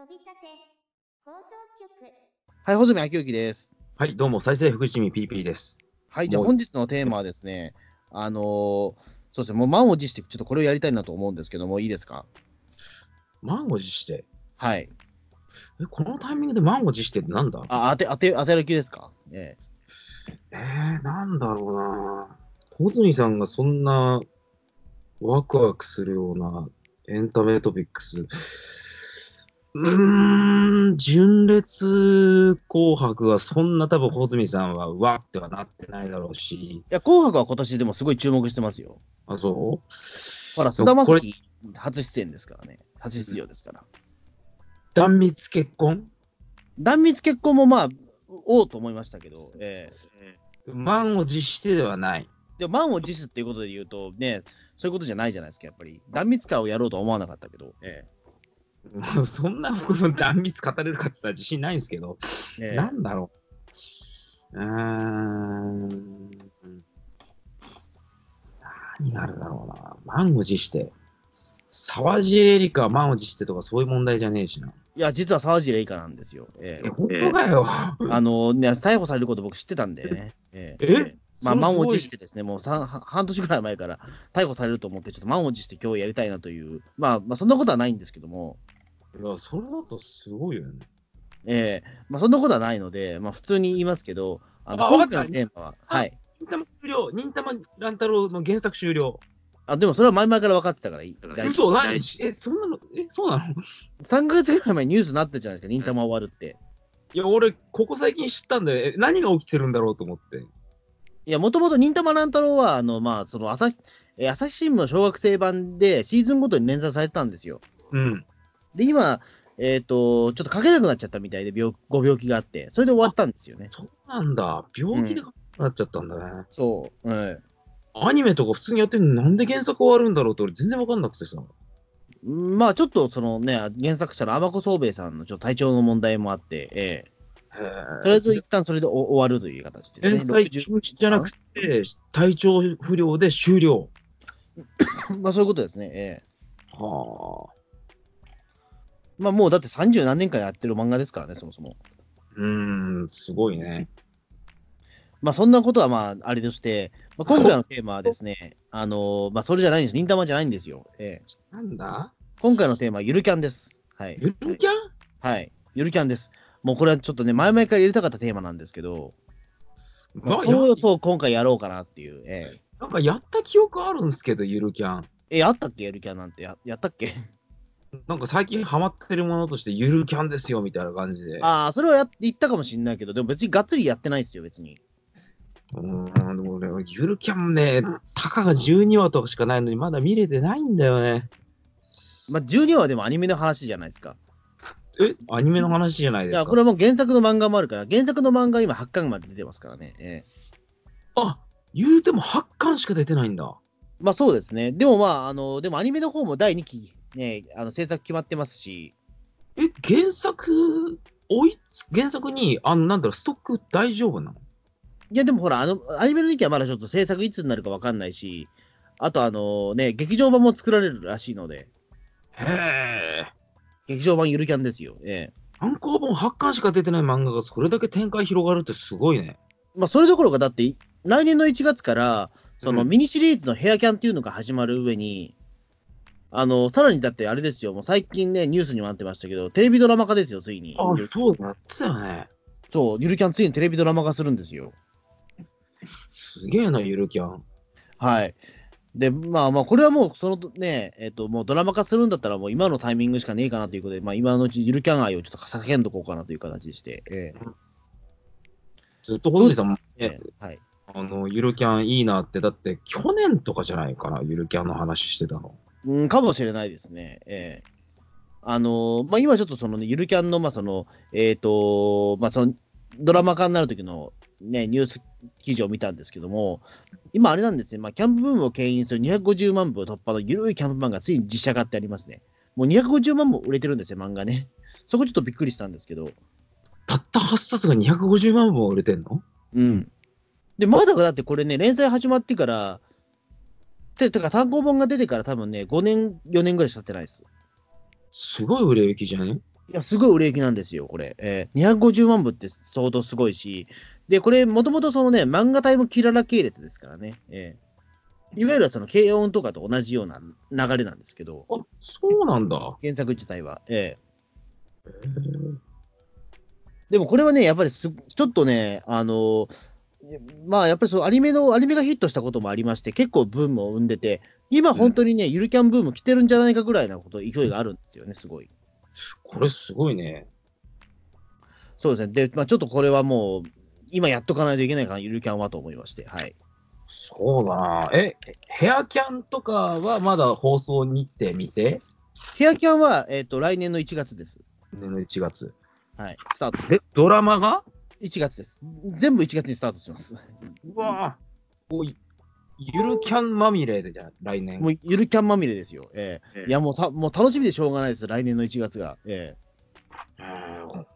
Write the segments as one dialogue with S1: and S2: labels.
S1: 飛び立て放送局
S2: はい、穂積昭之です。
S3: はい、どうも、再生福祉ピーピーです。
S2: はい、じゃあ本日のテーマはですね、あのーそうですね、もう満を持して、ちょっとこれをやりたいなと思うんですけども、いいですか？
S3: 満を持して？
S2: はい。
S3: え、このタイミングで満を持してってなんだ？
S2: あ、当て、当て、当てる気ですか？え
S3: えー、なんだろうな穂積さんがそんなワクワクするようなエンタメトピックス。うーん、純烈紅白はそんな多分穂積さんはわってはなってないだろうし。
S2: えいや、紅白は今年でもすごい注目してますよ。
S3: あ、そ
S2: ほら、菅田将暉初出演ですからね。初出場ですから。
S3: う断密結婚？
S2: 断密結婚もまあ、おうと思いましたけど、え
S3: 満を持してではない。
S2: えでも満を持すっていうことで言うと、ね、そういうことじゃないじゃないですか、やっぱり。断密会をやろうとは思わなかったけど、え
S3: もう そんな僕も断密語れるかって言ったら自信ないんですけど。
S2: えええ
S3: なんだろう。うーん。何があるだろうな。満を持して。沢尻エリカは満を持してとかそういう問題じゃねえしな。
S2: いや、実は沢尻エリカなんですよ。え
S3: え、本当かよ。
S2: あのね、逮捕されること僕知ってたんでね。え
S3: え？
S2: まあ、満を持してですね、もう三半半年ぐらい前から逮捕されると思って、ちょっと満を持して今日やりたいなという、まあ、まあ、そんなことはないんですけども、
S3: いや、それだとすごいよね。
S2: ええまあ、そんなことはないので、まあ、普通に言いますけど、あの
S3: あ
S2: 今回のテーマは、はい。
S3: 忍たま終了。忍たま乱太郎の原作終了。
S2: あ、でもそれは前々から分かってたからいい。
S3: 嘘何え、そんなの、え、そうなの
S2: ？3ヶ月ぐらい前にニュースになったじゃないですか、忍たま終わるって。
S3: いや、俺、ここ最近知ったんで、え何が起きてるんだろうと思って。
S2: いや、もともと忍たま乱太郎は、あの、まあ、その朝日、えー朝日新聞の小学生版でシーズンごとに連載されてたんですよ。
S3: うん。
S2: で、今、えっ、と、ちょっと書けなくなっちゃったみたいで、病ご病気があって、それで終わったんですよね。
S3: そうなんだ。病気でなっちゃったんだね。
S2: そう。はい
S3: アニメとか普通にやってるのになんで原作終わるんだろうって俺全然わかんなくてさ。
S2: うんまあ、ちょっと、そのね、原作者の天子宗兵衛さんのちょっと体調の問題もあって、ええとりあえず一旦それでお終わるという形ですね。
S3: 連載休止じゃなくて、体調不良で終了。
S2: まあ、そういうことですね。ええ
S3: はあ。
S2: まあ、もうだって30何年間やってる漫画ですからね、そもそも。
S3: うーん、すごいね。
S2: まあ、そんなことはまあ、あれとして、まあ、今回のテーマはですね、あのまあ、それじゃないんです。忍たまじゃないんですよ。ええ
S3: なんだ？
S2: 今回のテーマはゆるキャンです。はい。
S3: ゆるキャン？
S2: はい。ゆるキャンです。もうこれはちょっとね、前々から入れたかったテーマなんですけど、まあ、
S3: まあ
S2: とうとう今回やろうかなっていう。ええ
S3: なんかやった記憶あるんですけど、ゆるキャン。
S2: え、あったっけ？ゆるキャンなんてや。やったっけ？
S3: なんか最近ハマってるものとしてゆるキャンですよみたいな感じで。
S2: ああ、それはや言ったかもしれないけど、でも別にがっつりやってないですよ、別に。
S3: うーん、でも俺、ゆるキャンね、たかが12話とかしかないのにまだ見れてないんだよね。
S2: まあ、12話でもアニメの話じゃないですか。
S3: え、アニメの話じゃない
S2: いや、
S3: ですか？
S2: これはもう原作の漫画もあるから、原作の漫画今8巻まで出てますからね。ええ
S3: あ、言うても8巻しか出てないんだ。
S2: まあそうですね。でもまあ、あの、でもアニメの方も第2期、ね、あの制作決まってますし、
S3: え、原作、追いつ、原作に、あの、なんだろう、ストック大丈夫なの？
S2: いや、でもほら、あの、アニメの2期はまだちょっと制作いつになるかわかんないし、あとあのね、劇場版も作られるらしいので、
S3: へえ。
S2: 劇場版ゆるキャンですよ。ええ
S3: 単行本8巻しか出てない漫画がそれだけ展開広がるってすごいね。
S2: まあそれどころか、だって、来年の1月から、その
S3: うん
S2: ミニシリーズのヘアキャンっていうのが始まる上に、あの、さらにだってあれですよ、もう最近ね、ニュースにもなってましたけど、テレビドラマ化ですよ、ついに。
S3: あ、そうだったよね。
S2: そう、ゆるキャンついにテレビドラマ化するんですよ。
S3: すげえな、ゆるキャン。
S2: はい。で、まあまあ、これはもう、そのね、えっ、と、もうドラマ化するんだったら、もう今のタイミングしかねえかなということで、まあ今のうちゆるキャン愛をちょっと叫んどこうかなという形でして、ええ
S3: ずっとさんも、
S2: ええはい。
S3: あの、ゆるキャンいいなって、だって去年とかじゃないかな、ゆるキャンの話してたの。
S2: うん、かもしれないですね。ええあのまあ今ちょっとそのね、ゆるキャンの、まあその、えっ、と、まあその、ドラマ化になる時のね、ニュース記事を見たんですけども、今あれなんですね、まあキャンプブームを牽引する250万部突破のゆるいキャンプ漫画、ついに実写化ってありますね。もう250万部売れてるんですよ、漫画ね。そこちょっとびっくりしたんですけど、
S3: たった8冊が250万本売れてんの？
S2: うん。で、まだだってこれね、連載始まってから、て、てか単行本が出てから多分ね、5年、4年ぐらいしか経ってないです。
S3: すごい売れ行きじゃね？
S2: いいや、すごい売れ行きなんですよ、これ。えー、250万部って相当すごいし、で、これ、もともとそのね、漫画隊もキララ系列ですからね。えー、いわゆるその軽音とかと同じような流れなんですけど、
S3: あ、そうなんだ。
S2: 原作自体は。えー、でもこれはね、やっぱりすちょっとね、あのーまあやっぱりそうアニメの、アニメがヒットしたこともありまして、結構ブームを生んでて、今本当にね、ゆるキャンブーム来てるんじゃないかぐらいなこと、勢いがあるんですよね、すごい。
S3: これすごいね。
S2: そうですね。で、まあちょっとこれはもう、今やっとかないといけないかな、ゆるキャンはと思いまして、はい。
S3: そうだな。え、ヘアキャンとかはまだ放送日程見て
S2: ヘアキャンは、えっ、と、来年の1月です。
S3: 年の1月。
S2: はい。スタート。
S3: え、ドラマが
S2: ？1月です。全部1月にスタートします。
S3: うわぁ。おい、ゆるキャンまみれでじゃあ、来年。
S2: もうゆるキャンまみれですよ。ええ
S3: ええ
S2: いや、もうた、もう楽しみでしょうがないです、来年の1月が。え
S3: うん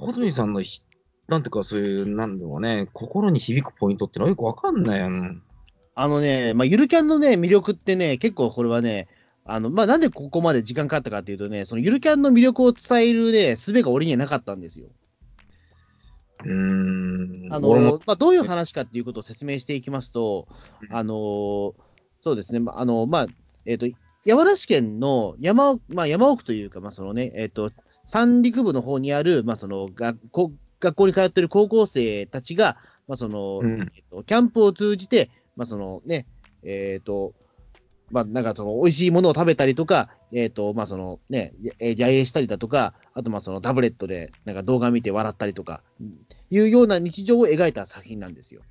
S3: 穂積さんのひ、なんていうか、そういう、なんだろうね、心に響くポイントってのはよくわかんないよね。
S2: あのね、まあ、ゆるキャンのね、魅力ってね、結構これはね、あの、まあ、なんでここまで時間かかったかっていうとね、そのゆるキャンの魅力を伝えるね、術が俺にはなかったんですよ。
S3: うーん。
S2: あの、まあ、どういう話かっていうことを説明していきますと、
S3: うん
S2: あの、そうですね、まああの、まあ、えっ、と、山梨県の山奥、まあ、山奥というか、まあ、そのね、えっ、と、三陸部の方にある、まあ、その学校、学校に通ってる高校生たちが、まあ、その、
S3: うん
S2: えっと、キャンプを通じて、まあ、そのね、えっ、と、まあ、なんかその、美味しいものを食べたりとか、えっ、と、まあ、そのね、野営したりだとか、あと、まあ、そのタブレットで、なんか動画見て笑ったりとか、いうような日常を描いた作品なんですよ。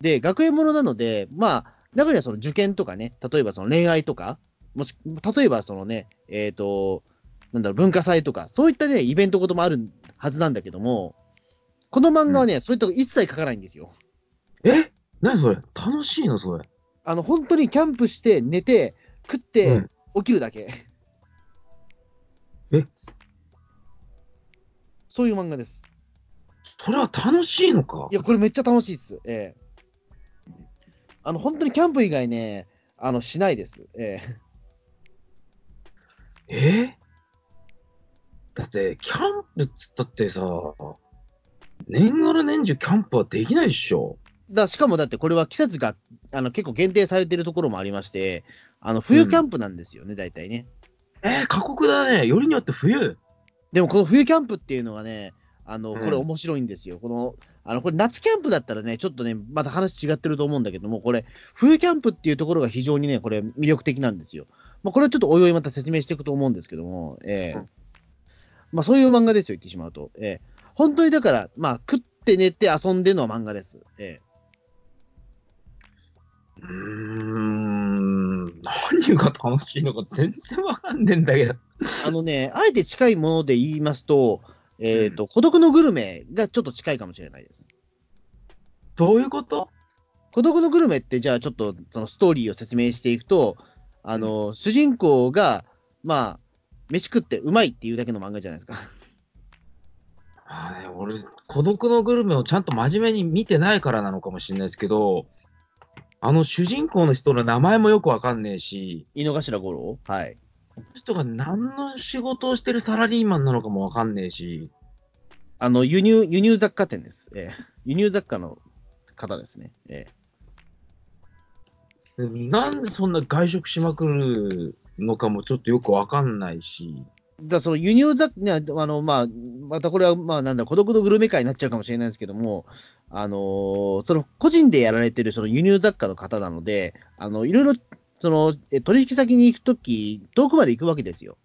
S2: で、学園ものなので、まあ、中にはその受験とかね、例えばその恋愛とか、もし、例えばそのね、えっ、と、なんだろう、文化祭とか、そういったね、イベントごともあるはずなんだけども、この漫画はね、そういったこと一切書かないんですよ。
S3: え？何それ？楽しいの？それ。
S2: あの、本当にキャンプして、寝て、食って、起きるだけ。
S3: え？
S2: そういう漫画です。
S3: それは楽しいのか？
S2: いや、これめっちゃ楽しいです。ええあの、本当にキャンプ以外ね、あの、しないです。ええ
S3: え？だって、キャンプっつったってさ、年がら年中キャンプはできないでしょ。
S2: だしかもだってこれは季節があの結構限定されてるところもありまして、あの冬キャンプなんですよね、大体ね。
S3: えー、過酷だね。よりによって冬。
S2: でもこの冬キャンプっていうのはね、あの
S3: うん
S2: これ面白いんですよ。このあのこれ夏キャンプだったらね、ちょっとね、また話違ってると思うんだけども、これ、冬キャンプっていうところが非常にね、これ魅力的なんですよ。まあ、これはちょっとおいおいまた説明していくと思うんですけども、ええ
S3: うん
S2: まあそういう漫画ですよ、言ってしまうと。ええ本当にだから、まあ食って寝て遊んでの漫画です。ええ
S3: うーん。何が楽しいのか全然わかんねえんだけど。
S2: あのね、あえて近いもので言いますと、えっ、と、孤独のグルメがちょっと近いかもしれないです。
S3: どういうこと？
S2: 孤独のグルメって、じゃあちょっとそのストーリーを説明していくと、あの、主人公が、まあ、飯食ってうまいっていうだけの漫画じゃないですか。
S3: あーね、俺、孤独のグルメをちゃんと真面目に見てないからなのかもしれないですけど、あの主人公の人の名前もよくわかんねえし、
S2: 井の頭五郎？はい。
S3: この人が何の仕事をしてるサラリーマンなのかもわかんねえし、
S2: あの、輸入、輸入雑貨店です。ええ輸入雑貨の方ですね。ええ
S3: なんでそんな外食しまくるのかもちょっとよくわかんないし、
S2: だその輸入雑貨、ね、あの、まあ、またこれは、まあ、なんだ、孤独のグルメ会になっちゃうかもしれないですけども、あのーその、個人でやられてるその輸入雑貨の方なので、あの、いろいろ、その、え取引先に行くとき、遠くまで行くわけですよ。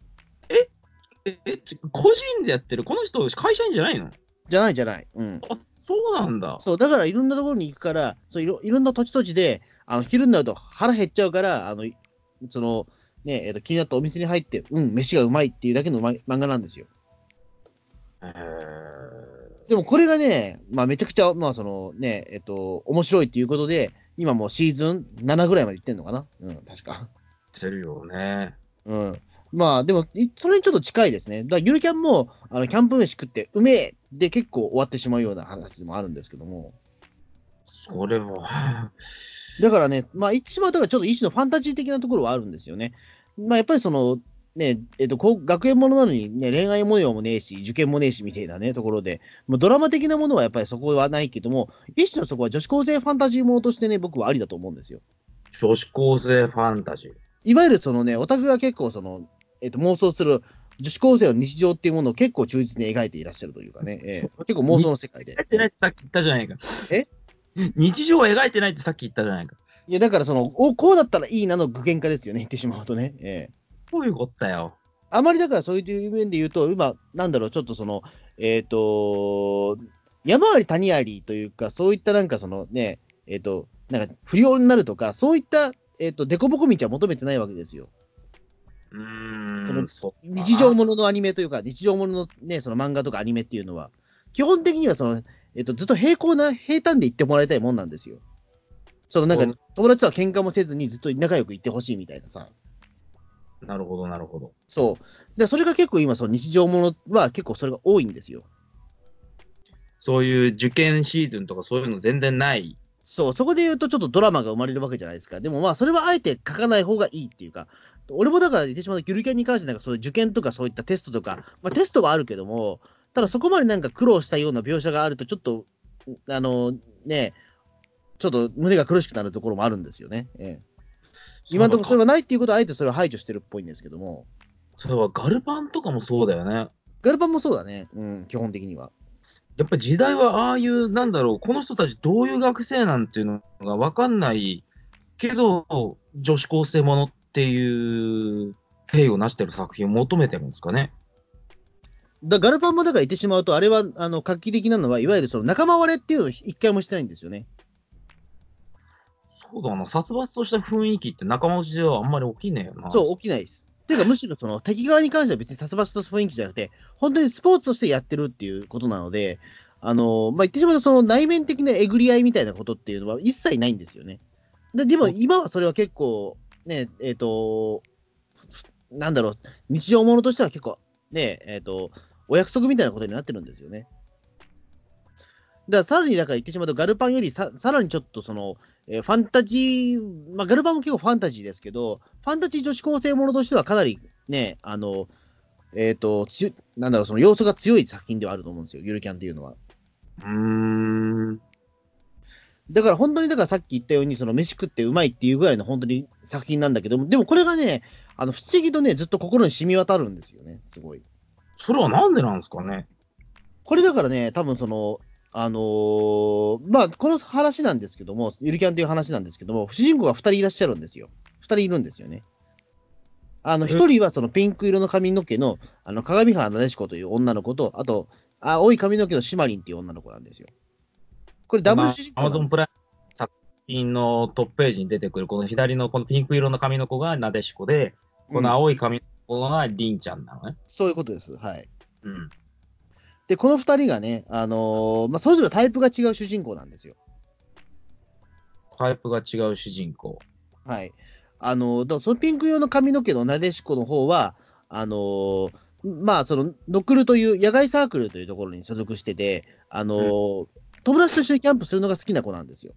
S3: え、え、ち個人でやってる？この人会社員じゃないの？
S2: じゃないじゃない。うん。
S3: あ、そうなんだ。
S2: そう、だからいろんなところに行くから、そういろいろんな土地土地で、あの、昼になると腹減っちゃうから、あの、その、ね、えっ、と、気になったお店に入って、うん、飯がうまいっていうだけの漫画なんですよ。
S3: へ
S2: でもこれがね、まあめちゃくちゃ、まあそのね、えっと、面白いっていうことで、今もうシーズン7ぐらいまで行ってんのかな？うん、確か。
S3: ー、てるよね。
S2: うん。まあでも、いそれにちょっと近いですね。だからゆるキャンも、あの、キャンプ飯食って、うめえで結構終わってしまうような話でもあるんですけども。
S3: それも、
S2: だからね、まあ一番だからちょっと一種のファンタジー的なところはあるんですよね。まあやっぱりその、ね、えっと、こう学園ものなのに、ね、恋愛模様もねえし、受験もねえしみたいなね、ところで、もうドラマ的なものはやっぱりそこはないけども、一種のそこは女子高生ファンタジーものとしてね、僕はありだと思うんですよ。
S3: 女子高生ファンタジー。
S2: いわゆるそのね、オタクが結構その、えっと、妄想する女子高生の日常っていうものを結構忠実に描いていらっしゃるというかね、ええ結構妄想の世界で
S3: 描。いてないってさっき言ったじゃないか。
S2: え？
S3: 日常を描いてないってさっき言ったじゃないか。
S2: いや、だからその、おこうだったらいいなの具現化ですよね、言ってしまうとね。ええ
S3: こういうことだよ。
S2: あまりだからそういう面で言うと、今、なんだろう、ちょっとその、えっ、と、山あり谷ありというか、そういったなんかそのね、えっ、と、なんか不良になるとか、そういった、えっ、と、凸凹道は求めてないわけですよ。
S3: うー
S2: その
S3: ん、そ
S2: 日常もののアニメというか、日常もののね、その漫画とかアニメっていうのは、基本的にはその、えっ、と、ずっと平行な、平坦で言ってもらいたいもんなんですよ。そのなん
S3: うん
S2: か、友達とは喧嘩もせずにずっと仲良くいってほしいみたいなさ。
S3: なるほど、なるほど。
S2: そう。で、それが結構今、その日常ものは結構それが多いんですよ。
S3: そういう受験シーズンとかそういうの全然ない。
S2: そう、そこで言うとちょっとドラマが生まれるわけじゃないですか。でもまあ、それはあえて書かない方がいいっていうか、俺もだから言ってしまうと、ギュルキャンに関してなんかそういう受験とかそういったテストとか、まあテストはあるけども、ただそこまでなんか苦労したような描写があると、ちょっと、あの、ね、ちょっと胸が苦しくなるところもあるんですよね。ええ、今のところそれはないっていうことはあえてそれを排除してるっぽいんですけども、
S3: それはガルパンとかもそうだよね。
S2: ガルパンもそうだね、うん、基本的には。
S3: やっぱり時代はああいう、なんだろう、この人たちどういう学生なんていうのが分かんないけど、女子高生ものっていう定義をなしてる作品を求めてるんですかね。
S2: だガルパンもだから言ってしまうと、あれはあの画期的なのは、いわゆるその仲間割れっていうのを一回もしてないんですよね。
S3: そうだな、殺伐とした雰囲気って仲間内ではあんまり起きねえよな。
S2: そう、起きないです。というか、むしろその敵側に関しては別に殺伐とした雰囲気じゃなくて、本当にスポーツとしてやってるっていうことなので、あのまあ、言ってしまうと、その内面的なえぐり合いみたいなことっていうのは一切ないんですよね。ででも、今はそれは結構、ね、えっ、と、なんだろう、日常ものとしては結構、ね、えっ、と、お約束みたいなことになってるんですよね。だからさらにだから言ってしまうと、ガルパンよりささらにちょっとその、えーファンタジー、まあ、ガルパンも結構ファンタジーですけど、ファンタジー女子高生ものとしてはかなりね、あの、えっ、と、つよなんだろう、その要素が強い作品ではあると思うんですよ、ゆるキャンっていうのは。
S3: うーん。
S2: だから本当にだからさっき言ったように、その飯食ってうまいっていうぐらいの本当に作品なんだけども、でもこれがね、あの不思議とね、ずっと心に染み渡るんですよね、すごい。
S3: それはなんでなんですかね。
S2: これだからね、多分その、あのーまあ、この話なんですけども、ゆるキャンという話なんですけども、主人公が2人いらっしゃるんですよ。2人いるんですよね。あの、
S3: え
S2: ？1人はそのピンク色の髪の毛の、あの、鏡原なでしこという女の子と、あと、青い髪の毛のシマリンっていう女の子なんですよ。これダブル主人公
S3: アマゾンプライム作品のトップページに出てくる、この左のこのピンク色の髪の子がなでしこで、この青い髪の子がりんちゃんなのね。
S2: そういうことです。はい。
S3: うん。
S2: で、この2人がね、あのーまあ、それぞれタイプが違う主人公なんですよ。
S3: タイプが違う主人公。
S2: はい。あの、だそのピンク色の髪の毛のなでしこの方は、あのーまあ、その、ノクルという野外サークルというところに所属してて、あのー友達と一緒にキャンプするのが好きな子なんですよ。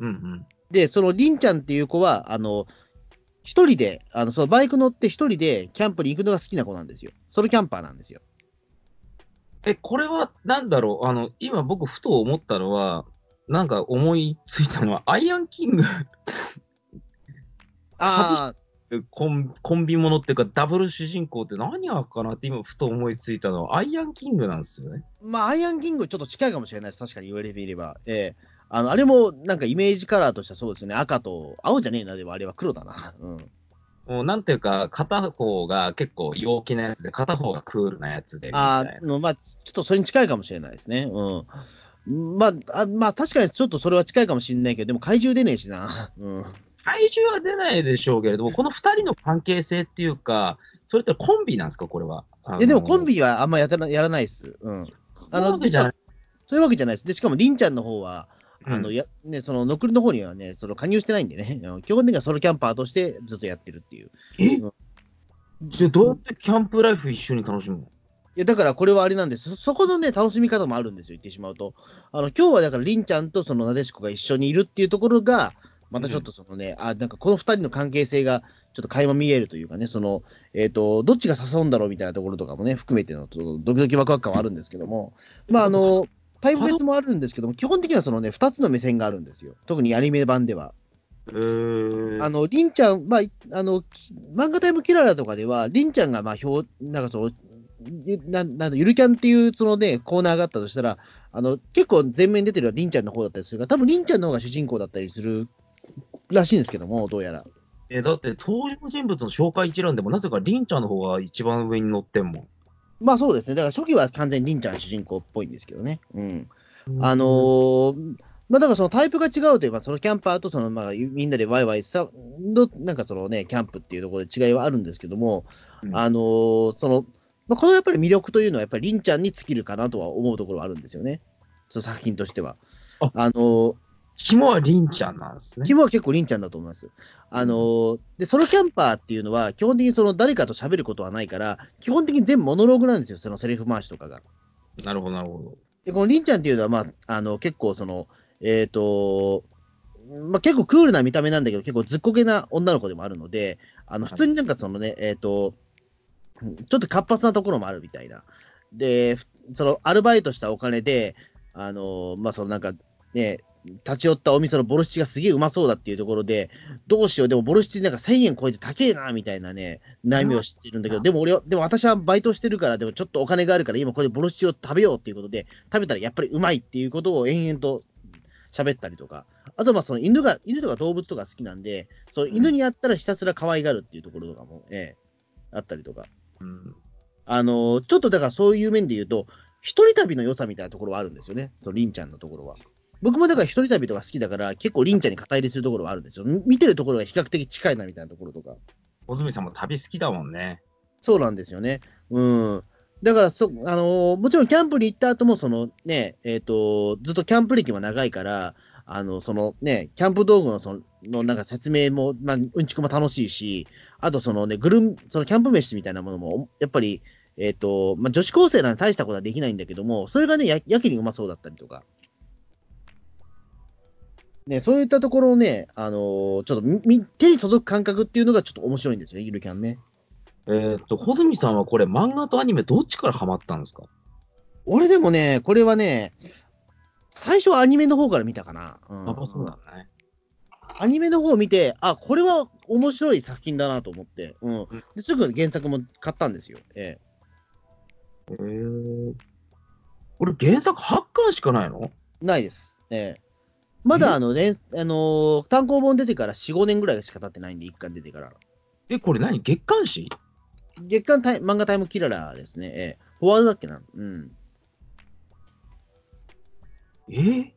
S3: うんうん。
S2: で、そのりんちゃんっていう子は、あの、一人で、あの、そのバイク乗って一人でキャンプに行くのが好きな子なんですよ。ソロキャンパーなんですよ。
S3: え、これはなんだろう？あの、今僕ふと思ったのは、なんか思いついたのは、アイアンキング
S2: ああ、
S3: コンコンビものっていうか、ダブル主人公って何がかなって今ふと思いついたのは、アイアンキングなんですよね。
S2: まあ、アイアンキングちょっと近いかもしれないです。確かに言われてみれば。ええあの、あれもなんかイメージカラーとしてはそうですよね。赤と、青じゃねえな、でもあれは黒だな。うん。
S3: もうなんていうか、片方が結構陽気なやつで、片方がクールなやつでみ
S2: あの、まあ、ちょっとそれに近いかもしれないですね。うん。まあ、あまあ、確かにちょっとそれは近いかもしれないけど、でも怪獣出ねえしな。うん。
S3: 体重は出ないでしょうけれども、この二人の関係性っていうか、それってコンビなんですか、これは？あの
S2: いや、でもコンビはあんまやたらやらないっす。うん。
S3: そういうわけじゃない。
S2: そういうわけじゃないです。で、しかも、りんちゃんの方は、あの、
S3: うん。
S2: や、ね、その、ノクルの方にはね、その、加入してないんでね、基本的にはソロキャンパーとしてずっとやってるっていう。
S3: え？じゃあどうやってキャンプライフ一緒に楽しむの？
S2: いや、だからこれはあれなんです。そそこのね、楽しみ方もあるんですよ、言ってしまうと。あの、今日はだから、りんちゃんとそのなでしこが一緒にいるっていうところが、またちょっとそのね、あ、なんかこの二人の関係性がちょっと垣間見えるというかね、その、えっ、と、どっちが誘うんだろうみたいなところとかもね、含めての、ドキドキワクワク感はあるんですけども、まあ、あの、タイプ別もあるんですけども、基本的にはそのね、二つの目線があるんですよ。特にアニメ版では。
S3: えー、
S2: あの、りんちゃん、まあ、いあの、き漫画タイムキララとかでは、りんちゃんが、まあ、表、なんかその、いななんだゆるキャンっていう、そのね、コーナーがあったとしたら、あの、結構前面に出てるのはりんちゃんの方だったりするから、多分りんちゃんの方が主人公だったりするらしいんですけども、どうやら。
S3: えだって登場人物の紹介一覧でも、なぜかりんちゃんの方が一番上に載ってんもん。
S2: まあそうですね。だから初期は完全にりんちゃん主人公っぽいんですけどね。うん。あのーまあだからそのタイプが違うといえば、そのキャンパーとそのまあみんなでワイワイさの、なんかそのね、キャンプっていうところで違いはあるんですけども、
S3: うん
S2: あのーその、まあ、このやっぱり魅力というのはやっぱりりんちゃんに尽きるかなとは思うところはあるんですよね。その作品としては。
S3: あ
S2: あのー
S3: 肝はりんちゃんなんですね。
S2: 肝は結構りんちゃんだと思います。あのーで、ソロキャンパーっていうのは、基本的にその誰かと喋ることはないから、基本的に全部モノローグなんですよ、そのセリフ回しとかが。
S3: なるほど、なるほど。
S2: で、このりんちゃんっていうのは、まあ、あの、結構その、えっ、と、まあ、結構クールな見た目なんだけど、結構ずっこけな女の子でもあるので、あの、普通になんかそのね、えっ、と、ちょっと活発なところもあるみたいな。で、ふその、アルバイトしたお金で、あの、まあ、そのなんか、ね、立ち寄ったお店のボルシチがすげえうまそうだっていうところで、どうしよう、でもボルシチなんか1000円超えて高えな、みたいなね、悩みを知ってるんだけど、でも俺は、でも私はバイトしてるから、でもちょっとお金があるから、今これでボルシチを食べようっていうことで、食べたらやっぱりうまいっていうことを延々と喋ったりとか、あとまあその犬が、犬とか動物とか好きなんで、その犬にやったらひたすら可愛がるっていうところとかも、ええ、あったりとか。
S3: うん。
S2: あのちょっとだからそういう面で言うと、一人旅の良さみたいなところはあるんですよね、そのりんちゃんのところは。僕もだから一人旅とか好きだから、結構りんちゃんに肩入れするところはあるんですよ。見てるところが比較的近いなみたいなところとか。
S3: 小泉さんも旅好きだもんね。
S2: そうなんですよね。うん。だからそ、あのーもちろんキャンプに行った後も、そのね、えっ、と、ずっとキャンプ歴も長いから、あの、そのね、キャンプ道具のその、のなんか説明も、まあ、うんちくも楽しいし、あとそのね、グルン、そのキャンプ飯みたいなものも、やっぱり、えっ、と、まあ、女子高生なら大したことはできないんだけども、それがね、ややけにうまそうだったりとか。ね、そういったところをね、あのーちょっとみみ手に届く感覚っていうのがちょっと面白いんですよね、ゆるキャンね。
S3: えーっと、小泉さんはこれ、漫画とアニメどっちからハマったんですか？
S2: 俺でもね、これはね、最初はアニメの方から見たかな。うん
S3: あ、そうだね。
S2: アニメの方を見て、あ、これは面白い作品だなと思って、うん。ですぐ原作も買ったんですよ。え
S3: えー、これ原作8巻しかないの？
S2: えないです。ええまだあの、連あのー単行本出てから4、5年ぐらいしか経ってないんで、1巻出てから。
S3: え、これ何？月刊誌？
S2: 月刊タイ漫画タイムキララーですね。ええフォワードだっけな？うん。
S3: え？ー、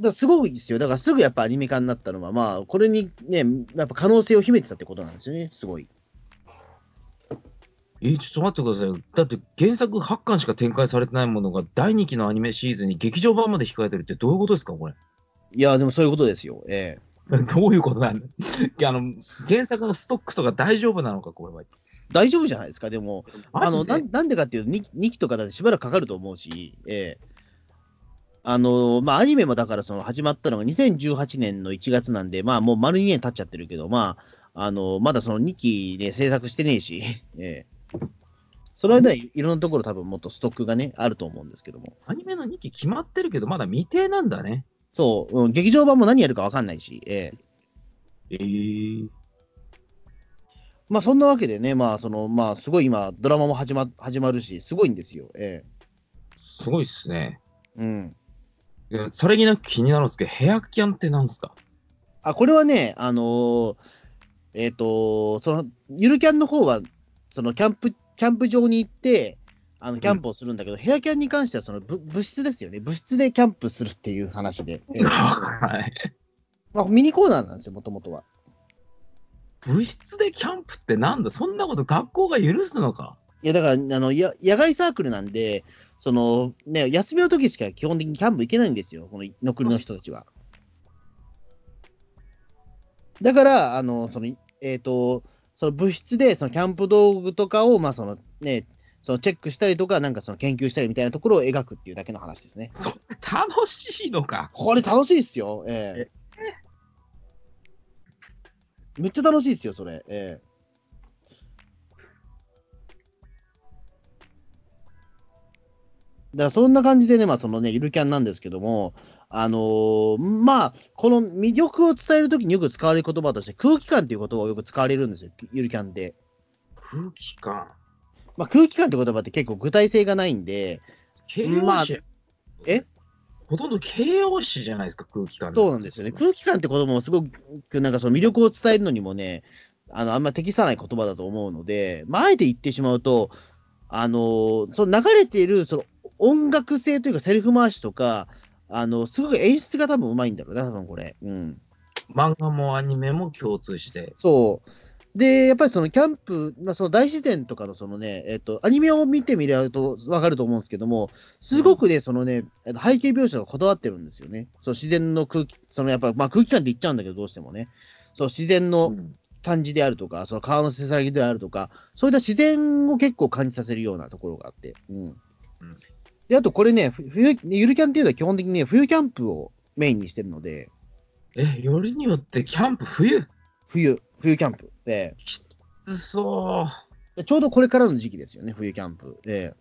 S2: だすごいですよ。だからすぐやっぱアニメ化になったのは、まあ、これにね、やっぱ可能性を秘めてたってことなんですよね。すごい。
S3: えーちょっと待ってください。だって原作8巻しか展開されてないものが第2期のアニメシーズンに劇場版まで控えてるってどういうことですかこれ？
S2: いや、でもそういうことですよ。ええ
S3: どういうことなんだ？あの原作のストックとか大丈夫なのか、これは。
S2: 大丈夫じゃないですか。でも、あの、なんなんでかっていうと2、2期とかだってしばらくかかると思うし、ええあの、まあ、アニメもだからその始まったのが2018年の1月なんで、まあ、もう丸2年経っちゃってるけど、まあ、あの、まだその2期ね、制作してねえし、ええその間いいろんなところ多分もっとストックがね、あると思うんですけども。
S3: アニメの2期決まってるけど、まだ未定なんだね。
S2: そう、うん、劇場版も何やるかわかんないし、ええ
S3: えー、
S2: まあ、そんなわけでね、まあ、その、まあ、すごい今、ドラマも始ま始まるし、すごいんですよ、え
S3: すごいっすね。
S2: えうん。
S3: いやさりげなく気になるんですけど、ヘアキャンってなんすか？
S2: あ、これはね、あのーえっ、と、その、ゆるキャンの方は、そのキャンプ、キャンプ場に行って、あの、キャンプをするんだけど、ヘアキャンに関しては、その、ぶ物質ですよね。物質でキャンプするっていう話で。え え
S3: はい。
S2: まあ、ミニコーナーなんですよ、もともとは。
S3: 部室でキャンプってなんだ？そんなこと学校が許すのか？
S2: いや、だから、あの、や野外サークルなんで、その、ね、休みの時しか基本的にキャンプ行けないんですよ、この、の国の人たちは。だから、あの、その、えっ、と、その物質で、そのキャンプ道具とかを、まあ、そのね、そのチェックしたりとか、なんかその研究したりみたいなところを描くっていうだけの話ですね。
S3: そ楽しいのか
S2: これ楽しいっすよ。ええめっちゃ楽しいですよ、それ。ええだからそんな感じでね、まあそのね、ゆるキャンなんですけども、あのーまあ、この魅力を伝えるときによく使われる言葉として、空気感っていう言葉をよく使われるんですよ、ゆるキャンって。
S3: 空気感。
S2: まあ、空気感って言葉って結構具体性がないんで、
S3: 形容詞、
S2: まあえ？
S3: ほとんど形容詞じゃないですか、空気感。
S2: そうなんですよね。空気感って言葉もすごく、なんかその魅力を伝えるのにもね、あの、あんま適さない言葉だと思うので、まあ、あえて言ってしまうと、あのーその流れている、その音楽性というかセリフ回しとか、あの、すごく演出が多分うまいんだろうな、多分これ。うん。
S3: 漫画もアニメも共通して。
S2: そう。で、やっぱりそのキャンプ、まあ、その大自然とかのそのね、えっと、アニメを見てみるとわかると思うんですけども、すごくね、そのね、えっと背景描写がこだわってるんですよね。そう、自然の空気、そのやっぱ、まあ空気感って言っちゃうんだけど、どうしてもね。そう、自然の
S3: うん
S2: 感じであるとか、その川のせさぎであるとか、そういった自然を結構感じさせるようなところがあって。うん。で、あとこれね、ふ冬、ゆるキャンっていうのは基本的にね、冬キャンプをメインにしてるので、
S3: え、よりによってキャンプ冬？
S2: 冬、冬キャンプで、
S3: きつそう。
S2: でちょうどこれからの時期ですよね、冬キャンプ。で、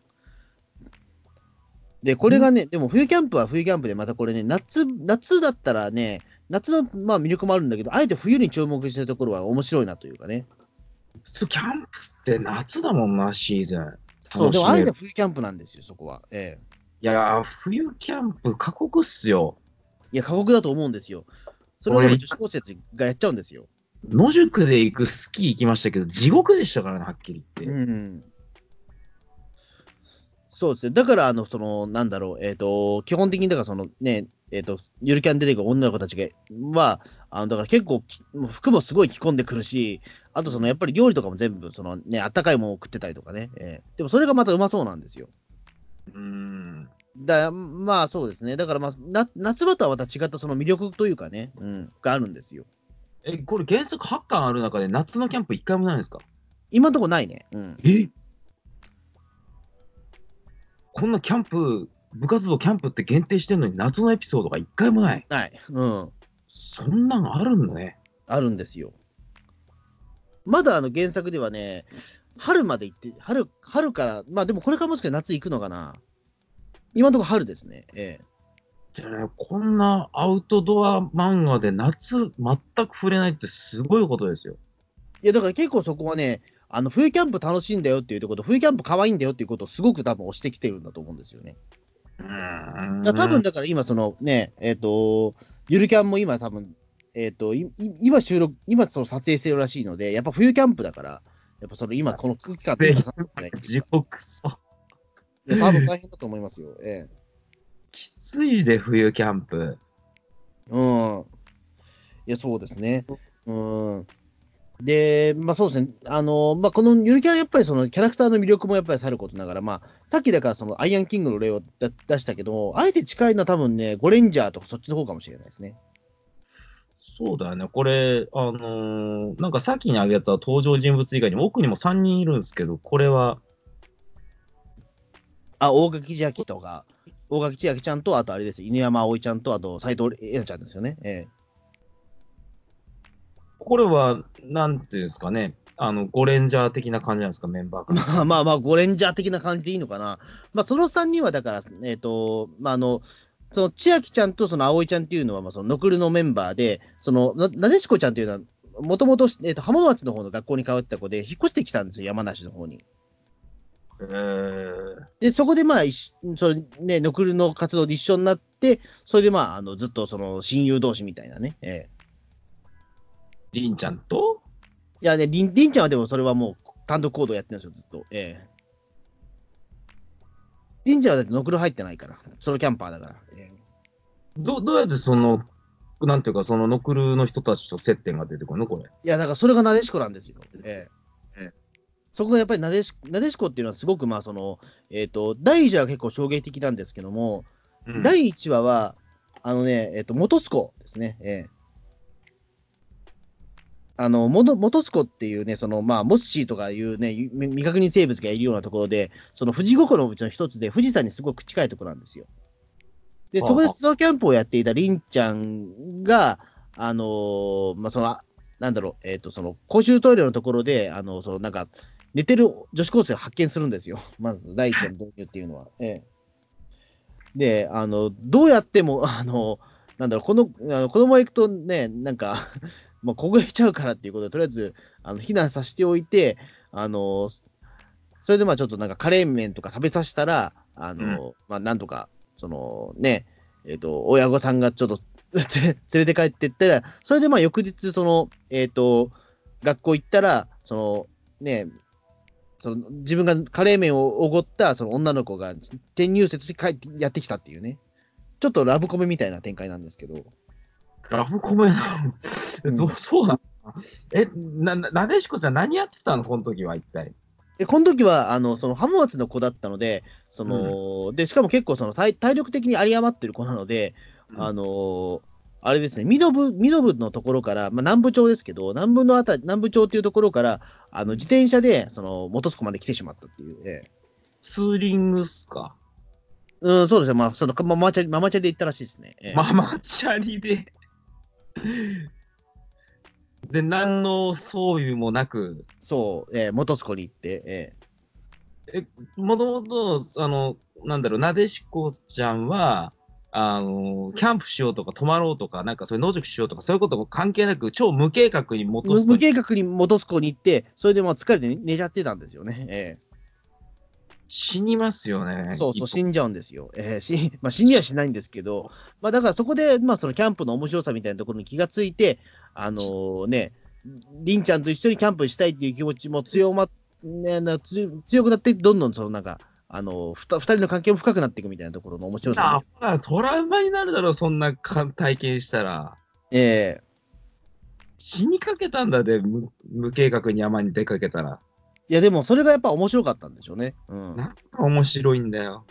S2: でこれがね、でも冬キャンプは冬キャンプで、またこれね、夏、夏だったらね、夏のまあ魅力もあるんだけど、あえて冬に注目してるところは面白いなというかね。
S3: キャンプって夏だもんな、シーズン。
S2: そう、でもあえて冬キャンプなんですよ、そこは。ええ。
S3: いやー、冬キャンプ過酷っすよ。
S2: いや、過酷だと思うんですよ。それをでも女子高生がやっちゃうんですよ。
S3: 野宿で行くスキー行きましたけど、地獄でしたからね、はっきり言って。
S2: うん。そうですね。だから、あの、その、なんだろう、えっ、と、基本的に、だから、そのね、えっ、と、ゆるキャン出てくる女の子たちが、は、あの、だから結構服もすごい着込んでくるし、あと、その、やっぱり料理とかも全部、そのね、あったかいものを食ってたりとかね。えーでも、それがまたうまそうなんですよ。
S3: うん。
S2: だまあ、そうですね。だから、まあ、な夏場とはまた違ったその魅力というかね、うん、があるんですよ。
S3: え、これ原則8巻ある中で夏のキャンプ1回もないんですか？
S2: 今のところないね。うん。
S3: え？こんなキャンプ、部活動キャンプって限定してるのに夏のエピソードが1回もない。
S2: ない。うん。
S3: そんなんあるのね。
S2: あるんですよ。まだあの原作ではね、春まで行って、春、春から、まあでもこれからもしかして夏行くのかな。今のところ春ですね。ええ。
S3: じゃあね、こんなアウトドア漫画で夏全く触れないってすごいことですよ。
S2: いや、だから結構そこはね、あの、冬キャンプ楽しいんだよっていうところと、冬キャンプ可愛いんだよっていうことをすごく多分押してきてるんだと思うんですよね。
S3: うーん
S2: だ多分だから今そのね、えっ、と、ゆるキャンも今多分、えっ、と、いい今収録、今その撮影してるらしいので、やっぱ冬キャンプだから、やっぱその今この空気感っ
S3: 地獄そう。
S2: いや多分大変だと思いますよ。ええ。
S3: きついで、冬キャンプ。
S2: うん。いや、そうですね。うん。で、まあそうですね。あの、まあこのゆるキャンやっぱりそのキャラクターの魅力もやっぱりさることながら、まあ、さっきだからそのアイアンキングの例を出出したけど、あえて近いのは多分ね、ゴレンジャーとかそっちの方かもしれないですね。
S3: そうだよね。これ、あのーなんか先に挙げた登場人物以外にも奥にも3人いるんですけど、これは、
S2: あ、大垣千秋とか、大垣千秋ちゃんと、あとあれですよ、犬山葵ちゃんと、あと斎藤恵奈ちゃんですよね。ええ。
S3: これは、なんていうんですかね、あの、ゴレンジャー的な感じなんですか、メンバーが。
S2: まあまあまあ、ゴレンジャー的な感じでいいのかな。まあ、その3人はだから、えっ、と、まあ、あの、その千秋ちゃんとその葵ちゃんっていうのは、まあ、そのノクルのメンバーで、そのななでしこちゃんっていうのは、もともと、えっと浜松の方の学校に通ってた子で、引っ越してきたんですよ、山梨の方に。
S3: えー、
S2: で、そこでまあ、一緒そのね、ノクルの活動で一緒になって、それでまあ、あのずっとその親友同士みたいなね。ええ
S3: りんちゃんと、
S2: いやね、りんりんちゃんはでもそれはもう単独行動やってるんですよ、ずっと。ええりんちゃんはだってノクル入ってないから、ソロキャンパーだから。ええ
S3: どどうやってその、なんていうか、そのノクルの人たちと接点が出てくるの？これ。
S2: いや、だからそれがなでしこなんですよ。ええ
S3: ええ
S2: そこがやっぱりなでしなでしこっていうのはすごくまあその、えっ、と、第1話は結構衝撃的なんですけども、
S3: うん
S2: 第1話は、あのね、えっ、と、元栖湖ですね。ええあの、元元栖湖っていうね、その、まあ、モッシーとかいうね、ゆ未確認生物がいるようなところで、その富士五湖のうちの一つで、富士山にすごく近いところなんですよ。で、
S3: はあ
S2: そこでソロキャンプをやっていたりんちゃんが、あのーまあ、その、なんだろう、えっ、と、その、公衆トイレのところで、あの、その、なんか、寝てる女子高生を発見するんですよ。まず、第一の導入っていうのは。ええ。で、あの、どうやっても、あの、なんだろう、この、あの子供が行くとね、なんか、まあ、凍えちゃうからっていうことで、とりあえず、あの、避難させておいて、あの、それでまあちょっとなんかカレー麺とか食べさせたら、あの、まあなんとか、そのね、えっ、と、親御さんがちょっと 連れて帰ってったら、それでまあ翌日、その、えっ、と、学校行ったら、その、ね、その自分がカレー麺をおごったその女の子が転入生として帰ってやってきたっていうね、ちょっとラブコメみたいな展開なんですけど、
S3: ラブコメな
S2: うん
S3: の、そそうなのえ、な、ななでしこちゃん何やってたの？この時は一体。
S2: で、この時は、あの、その浜松の子だったので、その、で、しかも結構その体体力的に有り余ってる子なので、あのーあれですね、身延のところから、まあ、南部町ですけど、南部のあたり、南部町っていうところから、あの自転車で、その、元栖湖まで来てしまったっていう、ええ
S3: ツーリングっすか？
S2: うん、そうですね、まあ、その、ママチャリ、ママチャリで行ったらしいですね。ええ
S3: ママチャリで。で、何の装備もなく、
S2: そう、ええ元栖湖に行って、ええ
S3: もともと、あの、なんだろう、なでしこちゃんは、あの、キャンプしようとか泊まろうとか、なんかそういう野宿しようとか、そういうことも関係なく、超無計画に元
S2: 無
S3: す
S2: 無計画に元栖湖に行って、それでもう疲れて寝寝ちゃってたんですよね。え
S3: 死にますよ
S2: え
S3: ね。
S2: そうそう、死んじゃうんですよ。ええ死 まあ、死にはしないんですけど、まあ、だからそこで、まあ、そのキャンプの面白さみたいなところに気がついて、あのーね、りんちゃんと一緒にキャンプしたいっていう気持ちも強まっ、ね、なつ強くなって、どんどんそのなんか、あのーふた二人の関係も深くなっていくみたいなところの面白さ
S3: あ
S2: も、
S3: トラウマになるだろう、そんなか体験したら。
S2: ええ
S3: 死にかけたんだで、無無計画に山に出かけたら。
S2: いや、でもそれがやっぱ面白かったんでしょうね。うん。
S3: なんか面白いんだよ。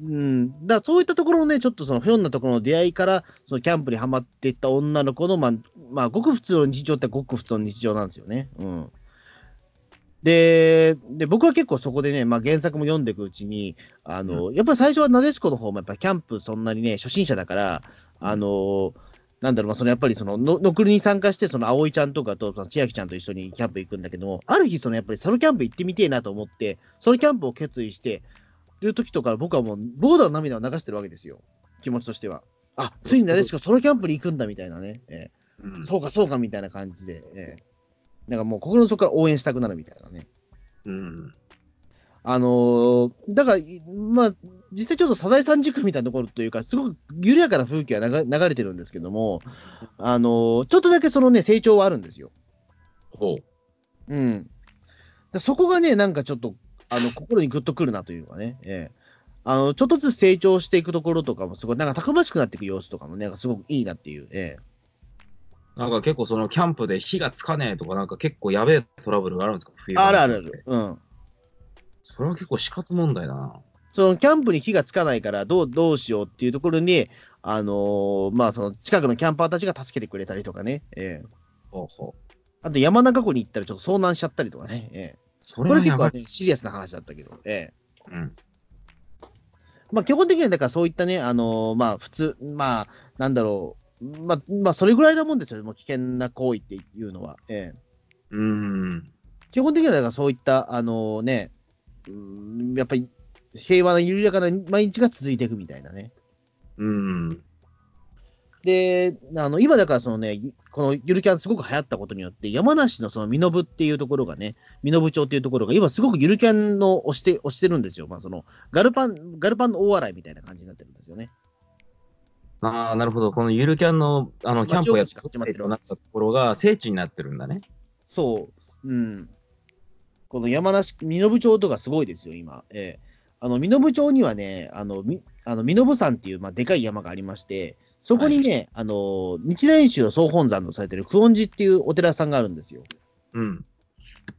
S2: うん、だからそういったところのね、ちょっとそのひょんなところの出会いから、そのキャンプにはまっていった女の子の、まあ、まあ、ごく普通の日常ってごく普通の日常なんですよね。うん。で、で僕は結構そこでね、まあ、原作も読んでいくうちに、あの、やっぱり最初はなでしこの方もやっぱりキャンプそんなにね、初心者だから、あの、なんだろう、まあ、そのやっぱりそのの、のくりに参加して、その葵ちゃんとかと、その千秋ちゃんと一緒にキャンプ行くんだけども、ある日、そのやっぱりソロキャンプ行ってみてえなと思って、ソロキャンプを決意して、る時とか、僕はもう、ボーダーの涙を流してるわけですよ。気持ちとしては。あ、ついになでしこソロキャンプに行くんだみたいなね。え
S3: うん
S2: ーそうか、そうかみたいな感じで。えーなんかもう心の底から応援したくなるみたいなね。
S3: うん。
S2: あのーだから、いまあ、実際ちょっとサザエさん軸みたいなところというか、すごく緩やかな風景が流流れてるんですけども、あのーちょっとだけそのね、成長はあるんですよ。
S3: ほう。
S2: うん。だそこがね、なんかちょっと、あの、心にグッとくるなというかね、ええあの、ちょっとずつ成長していくところとかも、すごい、なんかたくましくなっていく様子とかもね、なんかすごくいいなっていう、ええ
S3: なんか結構そのキャンプで火がつかねえとか、なんか結構やべえトラブルがあるんですか？冬場
S2: あるあるある。うん。
S3: それは結構死活問題だな。
S2: その、キャンプに火がつかないから、どう、どうしようっていうところに、あのーまあ、その、近くのキャンパーたちが助けてくれたりとかね、ええ
S3: ほうほう。
S2: あと山中湖に行ったらちょっと遭難しちゃったりとかね、ええ
S3: そ
S2: これ結
S3: れはやばい。
S2: 構ね、シリアスな話だったけど、ええ
S3: うん。
S2: まあ、基本的には、だからそういったね、あのーまあ、普通、まあ、なんだろう、まあ、まあ、それぐらいなもんですよ、もう危険な行為っていうのは。ええ
S3: うん。
S2: 基本的には、だからそういった、あのね、うんやっぱり平和な緩やかな毎日が続いていくみたいなね。
S3: うん。
S2: で、あの今だからそのね、このゆるキャンすごく流行ったことによって、山梨のその身延っていうところがね、身延町っていうところが今すごくゆるキャンの押して、押してるんですよ。まあその、ガルパン、ガルパンの大洗みたいな感じになってるんですよね。
S3: ああ、なるほど。このゆるキャンの、あの、キャンプをやってるなったところが聖地になってるんだね。
S2: そう。うん。この山梨、身延町とかすごいですよ、今。ええあの、身延町にはね、あの、みあの身延山っていう、まあ、でかい山がありまして、そこにね、あの、日蓮宗を総本山とされてる久遠寺っていうお寺さんがあるんですよ。
S3: うん。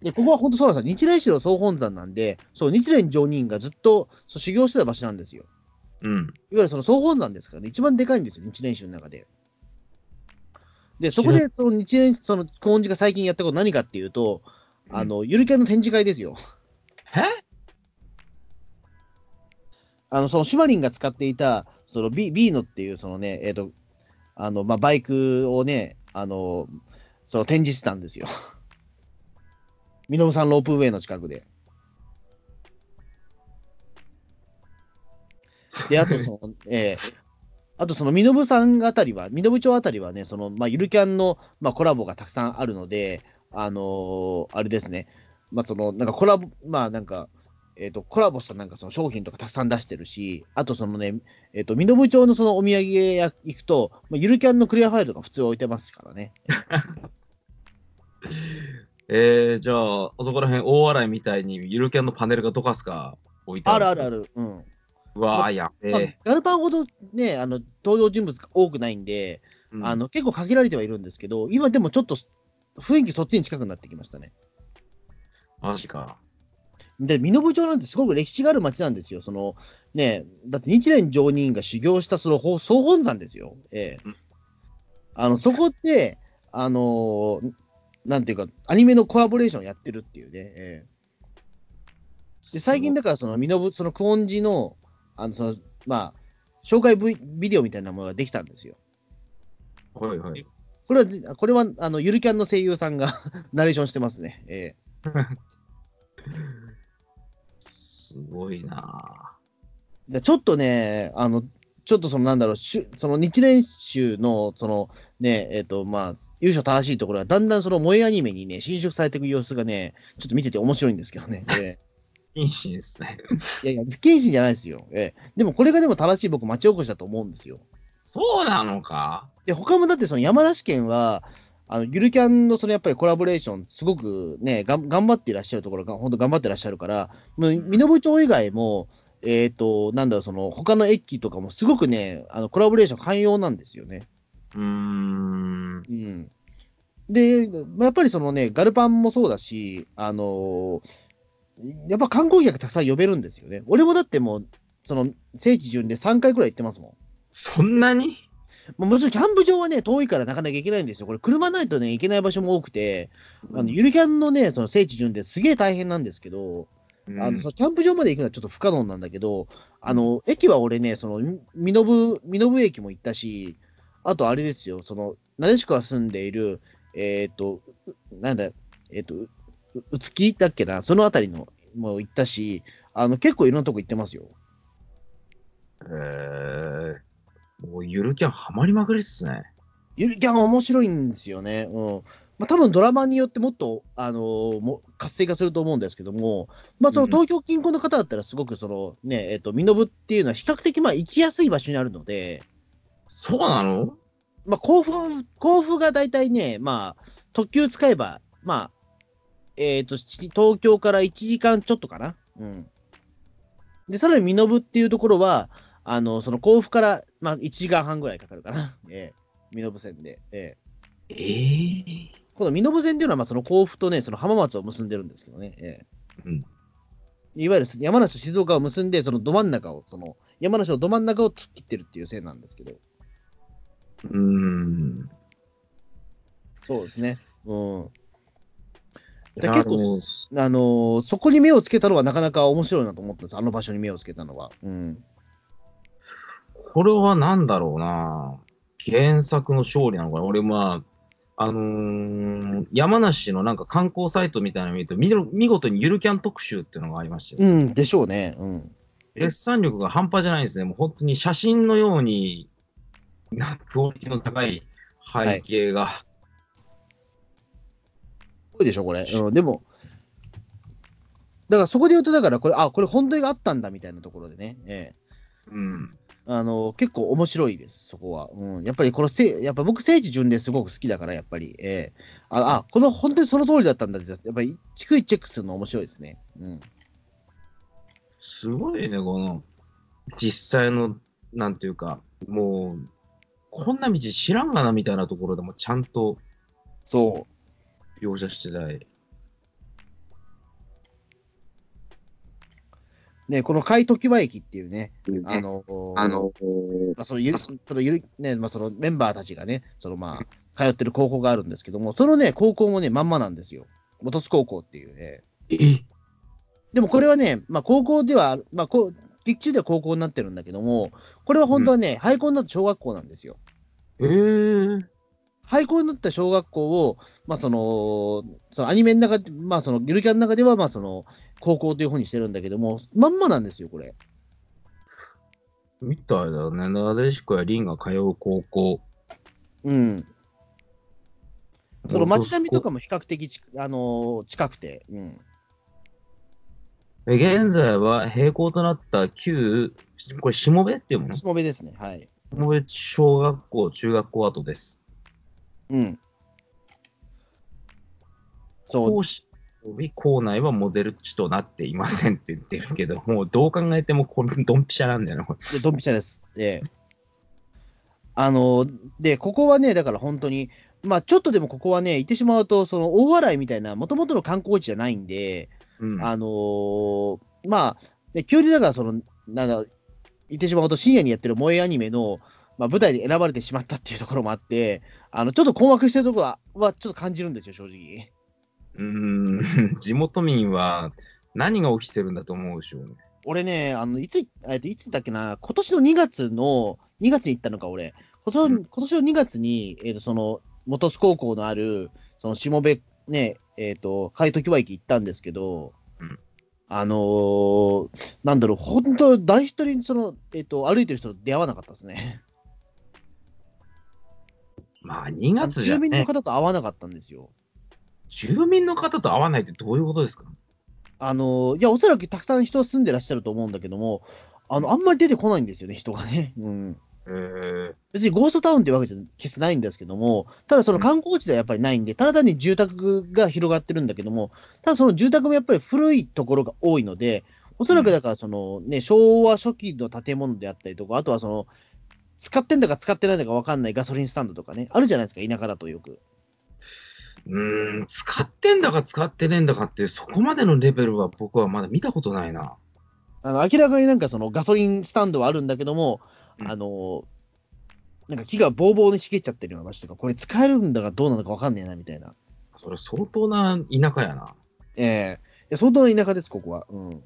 S2: で、ここは本当そうなんですよ。日蓮宗の総本山なんで、そう、日蓮上人がずっとそう修行してた場所なんですよ。
S3: うん。
S2: いわゆるその総本山ですからね、一番でかいんですよ、日蓮宗の中で。で、そこで、その日蓮、その久遠寺が最近やったこと何かっていうと、あの、ゆるキャンの展示会ですよ。
S3: え？
S2: あの、そのシュマリンが使っていた、その B、B のっていう、そのね、えっ、と、あの、まあ、バイクをね、あの、そう、展示してたんですよ。ミノブさんロープウェイの近くで。で、あとその、えーあとその、ミノブさんあたりは、ミノブ町あたりはね、その、まあ、ゆるキャンの、まあ、コラボがたくさんあるので、あのーあれですね、まあ、その、なんかコラボ、まあ、なんか、えっ、と、コラボしたなんかその商品とかたくさん出してるし、あとそのね、えっ、と、ミノブ町のそのお土産屋行くと、まあ、ゆるキャンのクリアファイルとか普通置いてますからね。
S3: えー、じゃあ、あそこら辺大洗みたいにゆるキャンのパネルがどかすか置いてある。
S2: あるあるある。うん。
S3: うわー、やべ
S2: まあ
S3: え。
S2: ガルパンほどね、あの、登場人物が多くないんで、
S3: うん
S2: あの、結構限られてはいるんですけど、今でもちょっと雰囲気そっちに近くなってきましたね。
S3: マジか。
S2: で、身延町なんてすごく歴史がある町なんですよ。その、ね、だって日蓮上人が修行したそのほ総本山ですよ。ええ
S3: うん
S2: あの、そこって、あのーなんていうか、アニメのコラボレーションやってるっていうね。ええで、最近だから、その、身延、その、久遠寺の、あの、その、まあ、紹介ビビデオみたいなものができたんですよ。
S3: はいはい。
S2: これは、これは、あの、ゆるキャンの声優さんが ナレーションしてますね。ええ
S3: すごいな
S2: でちょっとね、あの、ちょっとそのなんだろう、しゅその日蓮宗の、そのね、えっ、と、まあ、優勝正しいところが、だんだんその萌えアニメにね、侵食されていく様子がね、ちょっと見てて面白いんですけどね。え
S3: ぁ。謹慎ですね。
S2: えいやいや、不謹慎じゃないですよ。ええでもこれがでも正しい僕、町おこしだと思うんですよ。
S3: そうなのか？
S2: で、他もだってその山梨県は、あの、ゆるキャンのそのやっぱりコラボレーション、すごくね、がん頑張っていらっしゃるところが、本当頑張ってらっしゃるから、もう、身延町以外も、えっ、と、なんだろう、その、他の駅とかもすごくね、あの、コラボレーション寛容なんですよね。
S3: うーん。
S2: うん。で、まあやっぱりそのね、ガルパンもそうだし、あのやっぱ観光客たくさん呼べるんですよね。俺もだってもう、その、聖地巡で3回くらい行ってますもん。
S3: そんなに？
S2: まあ、もちろんキャンプ場はね、遠いからなかなか行けないんですよ。これ、車ないとね、行けない場所も多くて、あのゆるキャンのね、その聖地巡ですげえ大変なんですけど、
S3: うん
S2: あのそのキャンプ場まで行くのはちょっと不可能なんだけど、あの駅は俺ね、その身延身延駅も行ったし、あとあれですよ、そのなでしこが住んでいる、えっ、と、うなんだ、えっ、と、ううつきだっけな、そのあたりのも行ったし、あの結構いろんなとこ行ってますよ。
S3: えー、もうゆるキャンハマりまくりっすね。
S2: ゆるキャン面白いんですよね。うん。まあ、多分ドラマによってもっと、あのーも活性化すると思うんですけども、まあ、その
S3: うん
S2: 東京近郊の方だったら、すごくその、ね、えっ、と、身延っていうのは比較的、まあ、行きやすい場所にあるので、
S3: そうなの？
S2: まあ、甲府、甲府が大体ね、まあ、特急使えば、まあ、えっ、と、ち東京から1時間ちょっとかな。うん。で、さらに身延っていうところは、あの、その甲府から、まあ、1時間半ぐらいかかるかな。ええ身延線で。ええ
S3: ええ
S2: この身延線っていうのは、まあ、その甲府とね、その浜松を結んでるんですけどね。ええ
S3: うん。
S2: いわゆる山梨と静岡を結んで、そのど真ん中を、その山梨のど真ん中を突っ切ってるっていう線なんですけど。
S3: うーん。
S2: そうですね。うん。
S3: いや
S2: 結構あのーそこに目をつけたのはなかなか面白いなと思ったんです。あの場所に目をつけたのは。うん。
S3: これは何だろうな。原作の勝利なのかな。俺、まあ、あのー山梨のなんか観光サイトみたいなの見ると、見事にゆるキャン特集っていうのがありましたよ。
S2: うん、でしょうね。うん。
S3: デッサン力が半端じゃないですね。もう本当に写真のように、なクオリティの高い背景が。
S2: すごいでしょ、これ。うん、でも、だからそこで言うと、だからこれ、あ、これ本当にあったんだみたいなところでね。ええ
S3: うん。
S2: あの、結構面白いです、そこは。うん。やっぱりこのせ、やっぱ僕、聖地巡礼すごく好きだから、やっぱり。ええあ、あ、この本当にその通りだったんだって、やっぱり、逐一チェックするの面白いですね。うん。
S3: すごいね、この、実際の、なんていうか、もう、こんな道知らんがなみたいなところでもちゃんと
S2: そう。
S3: 描写してない。
S2: ね、この海常盤駅っていうね、あの、
S3: あの、
S2: まあ、そのゆる、そのゆる、ね、まあ、そのメンバーたちがね、そのまあ、通ってる高校があるんですけども、そのね、高校もね、まんまなんですよ。元津高校っていうね。
S3: え？
S2: でもこれはね、まあ、高校では、まあ、こう、劇中では高校になってるんだけども、これは本当はね、廃校になった小学校なんですよ。
S3: えー、
S2: 廃校になった小学校を、まあ、その、そのアニメの中で、まあ、その、ゆるキャンの中では、まあ、その、高校というふうにしてるんだけども、まんまなんですよ、これ。
S3: みたいだね。なでしこやりんが通う高校。
S2: うん。その街並みとかも比較的ち、あのー近くて、うん。
S3: え現在は閉校となった旧、これ、しもべっていうもの？し
S2: しもべですね、はい。
S3: もべ小学校、中学校跡です。
S2: うん。そう、
S3: 校内はモデル地となっていませんって言ってるけど、もうどう考えてもこれドンピシャなんだよな、これ
S2: で、ドンピシャです。で、あの、で、ここはね、だから本当に、まあちょっとでもここはね、言ってしまうと、その大洗みたいな、もともとの観光地じゃないんで、
S3: うん
S2: あのーまあ、ね、急にだから、その、なんだ、言ってしまうと、深夜にやってる萌えアニメの、まあ、舞台に選ばれてしまったっていうところもあって、あの、ちょっと困惑してるところは、はちょっと感じるんですよ、正直。
S3: うーん、地元民は何が起きてるんだと思うでしょうね。
S2: 俺ね、あの、いつ、えっと、いつだっけな、今年の2月の、2月に行ったのか、俺。今年
S3: うん
S2: 今年の2月に、えっと、その、元栖高校のある、その、下部、ね、えっと、海時は駅行ったんですけど、
S3: うん
S2: あのーなんだろう、本当誰一人、その、えっと、歩いてる人と出会わなかったですね。
S3: まあ、2月じゃ
S2: 住民の
S3: ね、
S2: 方と会わなかったんですよ。
S3: 住民の方と会わないってどういうことですか？
S2: あのーいや、おそらくたくさん人住んでらっしゃると思うんだけども、あの、あんまり出てこないんですよね、人がね。うん。
S3: えー、
S2: 別にゴーストタウンってわけじゃ決してないんですけども、ただその観光地ではやっぱりないんで、ただ単に住宅が広がってるんだけども、ただその住宅もやっぱり古いところが多いので、おそらくだからそのね、昭和初期の建物であったりとか、あとはその、使ってんだか使ってないんだか分かんないガソリンスタンドとかね、あるじゃないですか、田舎だとよく。
S3: うーん、使ってんだか使ってねえんだかっていう、そこまでのレベルは僕はまだ見たことないな。
S2: あの明らかになんかそのガソリンスタンドはあるんだけども、
S3: うん
S2: あの、なんか木がボーボーに茂っちゃってるような場所とか、これ使えるんだかどうなのか分かんねえなみたいな。
S3: それ相当な田舎やな。
S2: ええいや相当な田舎です、ここは。うん。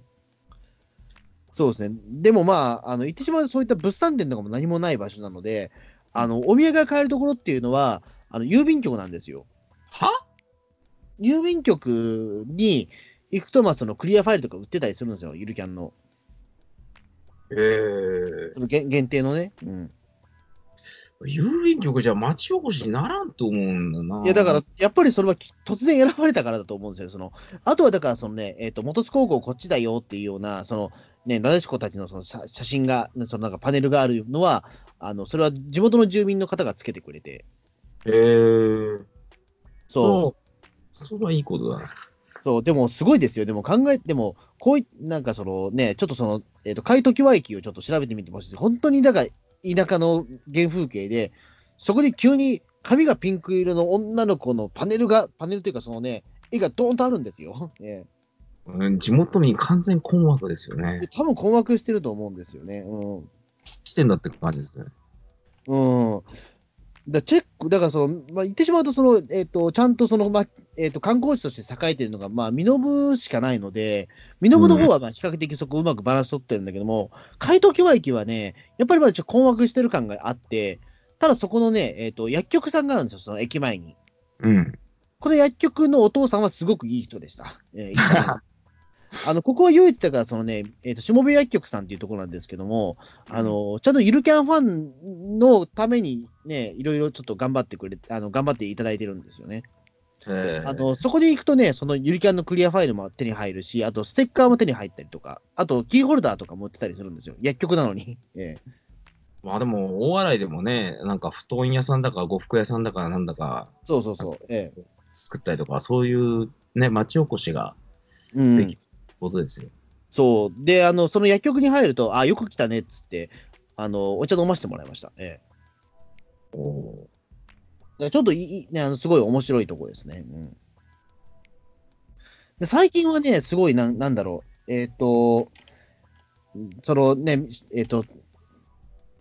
S2: そうですね。でもまあ、あの、言ってしまうとそういった物産展とかも何もない場所なので、あの、お土産が買えるところっていうのは、あの、郵便局なんですよ。
S3: は？
S2: 郵便局に行くと、まあ、そのクリアファイルとか売ってたりするんですよ、ゆるキャンの。
S3: えー、
S2: その限限定のね。うん。
S3: 郵便局じゃ町おこしにならんと思うんだな。
S2: いや、だから、やっぱりそれはき突然選ばれたからだと思うんですよ。その、あとはだから、そのね、えっ、と、元津高校こっちだよっていうような、その、ね、なでしこたちのその写写真が、そのなんかパネルがあるのは、あの、それは地元の住民の方がつけてくれて、
S3: えー、
S2: そう、
S3: それはいいことだな。
S2: そう、でもすごいですよ。でも考えても、こうい、なんかそのね、ちょっとその、えっ、と、海時和駅をちょっと調べてみてほしい。本当にだから、田舎の原風景で、そこで急に髪がピンク色の女の子のパネルが、パネルというかそのね、絵がドーンとあるんですよ。ええ
S3: うん、地元民完全困惑ですよね
S2: で。多分困惑してると思うんですよね。うん。
S3: 来てんだって感じですね。
S2: うん。だチェック、だからその、まあ、言ってしまうと、その、えっ、と、ちゃんとその、まあ、えっ、と、観光地として栄えてるのが、まあ、身延しかないので、身延の方は、まあ、比較的そこうまくバランス取ってるんだけども、海東京駅はね、やっぱりまだちょっと困惑してる感があって、ただそこのね、えっ、と、薬局さんがあるんですよ、その駅前に。
S3: うん。
S2: この薬局のお父さんはすごくいい人でした。えー あの、ここは唯一だから、そのね、えっ、と、下部薬局さんっていうところなんですけども、あの、ちゃんとゆるキャンファンのためにね、いろいろちょっと頑張ってくれ、あの、頑張っていただいてるんですよね。
S3: えー
S2: あの、そこに行くとね、そのゆるキャンのクリアファイルも手に入るし、あとステッカーも手に入ったりとか、あとキーホルダーとかも売ってたりするんですよ。薬局なのに。ええ
S3: まあでも、大洗でもね、なんか布団屋さんだか、呉服屋さんだか、なんだか
S2: そうそうそう。ええ
S3: 作ったりとか、そういうね、町おこしが
S2: うん
S3: できることですよ。
S2: そう。で、あの、その薬局に入ると、あ、よく来たねっつって、あの、お茶飲ませてもらいました。ええ
S3: お
S2: ちょっといい、ね、あのすごい面白いとこですね。うん、で最近はね、すごいなん、なんだろう、えっ、と、そのね、えっ、と、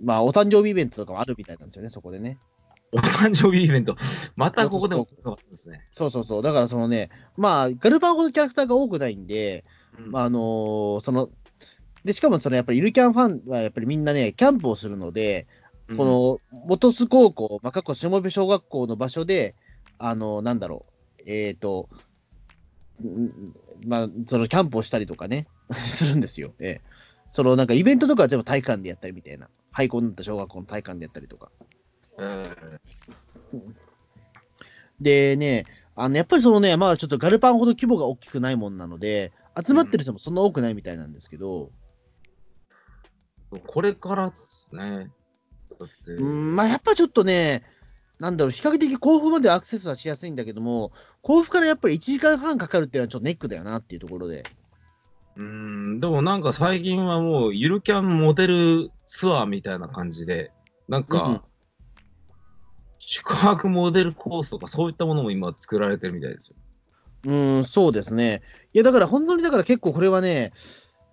S2: まあ、お誕生日イベントとかもあるみたいなんですよね、そこでね。
S3: お誕生日イベント、またここでも。
S2: そうそうそう。だからそのね、まあ、ガルパンほどキャラクターが多くないんで、あ、あのーその、で、しかもそのやっぱりゆるキャンファンはやっぱりみんなね、キャンプをするので、この元栖高校、まあ、過去下部小学校の場所で、あの、なんだろう、えっ、と、んまあ、そのキャンプをしたりとかね、するんですよ。ええそのなんかイベントとかは全部体育館でやったりみたいな。廃校になった小学校の体育館でやったりとか。
S3: え
S2: でね、あのやっぱりそのね、まあちょっとガルパンほど規模が大きくないもんなので、集まってる人もそんな多くないみたいなんですけど、
S3: ーこれからですね。
S2: うん、まあやっぱちょっとね、なんだろう、比較的甲府までアクセスはしやすいんだけども、甲府からやっぱり1時間半かかるっていうのはちょっとネックだよなっていうところで。
S3: うん、でもなんか最近はもうゆるキャンモデルツアーみたいな感じで、なんか、
S2: うん
S3: 宿泊モデルコースとかそういったものも今作られてるみたいですよ。
S2: うん、そうですね。いや、だから本当にだから結構これはね、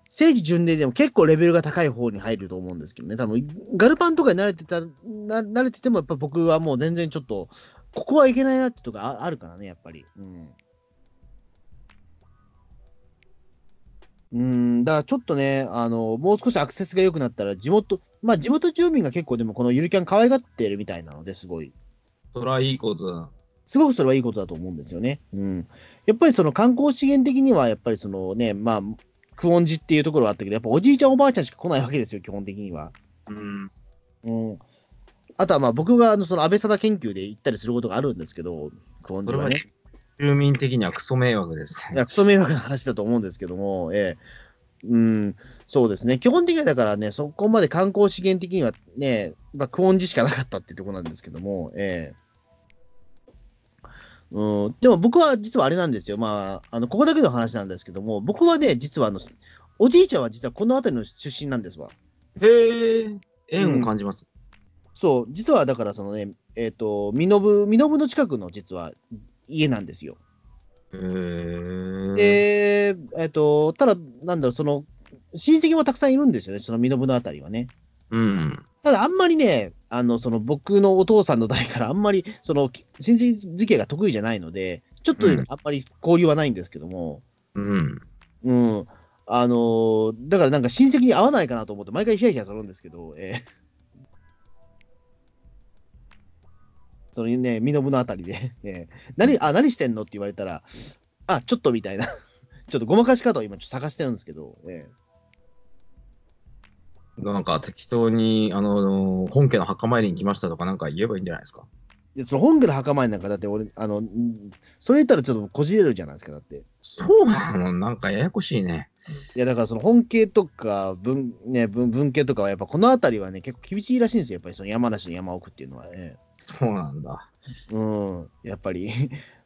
S2: 聖地巡礼でも結構レベルが高い方に入ると思うんですけどね、多分ガルパンとかに慣れてた、な慣れてても、やっぱ僕はもう全然ちょっと、ここはいけないなってとこああるからね、やっぱり。うん。うん、だからちょっとね、あの、もう少しアクセスが良くなったら、地元、まあ地元住民が結構でもこのゆるキャン可愛がってるみたいなので、すごい。
S3: それはいいことだな。
S2: すごくそれはいいことだと思うんですよね。うん。やっぱりその観光資源的には、やっぱりそのね、まあ、久遠寺っていうところがあったけど、やっぱおじいちゃんおばあちゃんしか来ないわけですよ、基本的には。
S3: うん。
S2: うん。あとはまあ僕があのその安倍貞研究で行ったりすることがあるんですけど、久遠
S3: それは
S2: 寺はね。
S3: 住民的にはクソ迷惑です
S2: いや、クソ迷惑な話だと思うんですけども、ええうん、そうですね。基本的にはだからね、そこまで観光資源的にはね、まあ、久遠寺しかなかったっていうところなんですけども、ええうん、でも僕は実はあれなんですよ。まあ、あの、ここだけの話なんですけども、僕はね、実はあの、おじいちゃんは実はこの辺りの出身なんですわ。
S3: へえ、縁を感じます。
S2: そう、実はだからそのね、えっ、と、身延、身延の近くの実は家なんですよ。
S3: へえ。
S2: で、えっ、と、ただ、なんだろう、その、親戚もたくさんいるんですよね、その身延のあたりはね。
S3: うん。
S2: ただ、あんまりね、あの、その、僕のお父さんの代からあんまり、その、親戚付き合いが得意じゃないので、ちょっと
S3: うん。
S2: あんまり交流はないんですけども、
S3: うん。
S2: うん。あのーだからなんか親戚に会わないかなと思って、毎回ヒヤヒヤするんですけど、えー そのね、身延のあたりで、えー何、あ、何してんのって言われたら、あ、ちょっとみたいな、ちょっとごまかし方を今ちょっと探してるんですけど、え
S3: なんか適当に、あの、本家の墓参りに来ましたとかなんか言えばいいんじゃないですか？
S2: ーでその本家の墓参りなんか、だって俺、あの、んそれ言ったらちょっとこじれるじゃないですか、だって。
S3: そうなの？なんかややこしいね。
S2: いや、だからその本家とか文、ね、文文系とかは、やっぱこのあたりはね、結構厳しいらしいんですよ、やっぱりその山梨の山奥っていうのはね。
S3: そうなんだ。
S2: うん、やっぱり、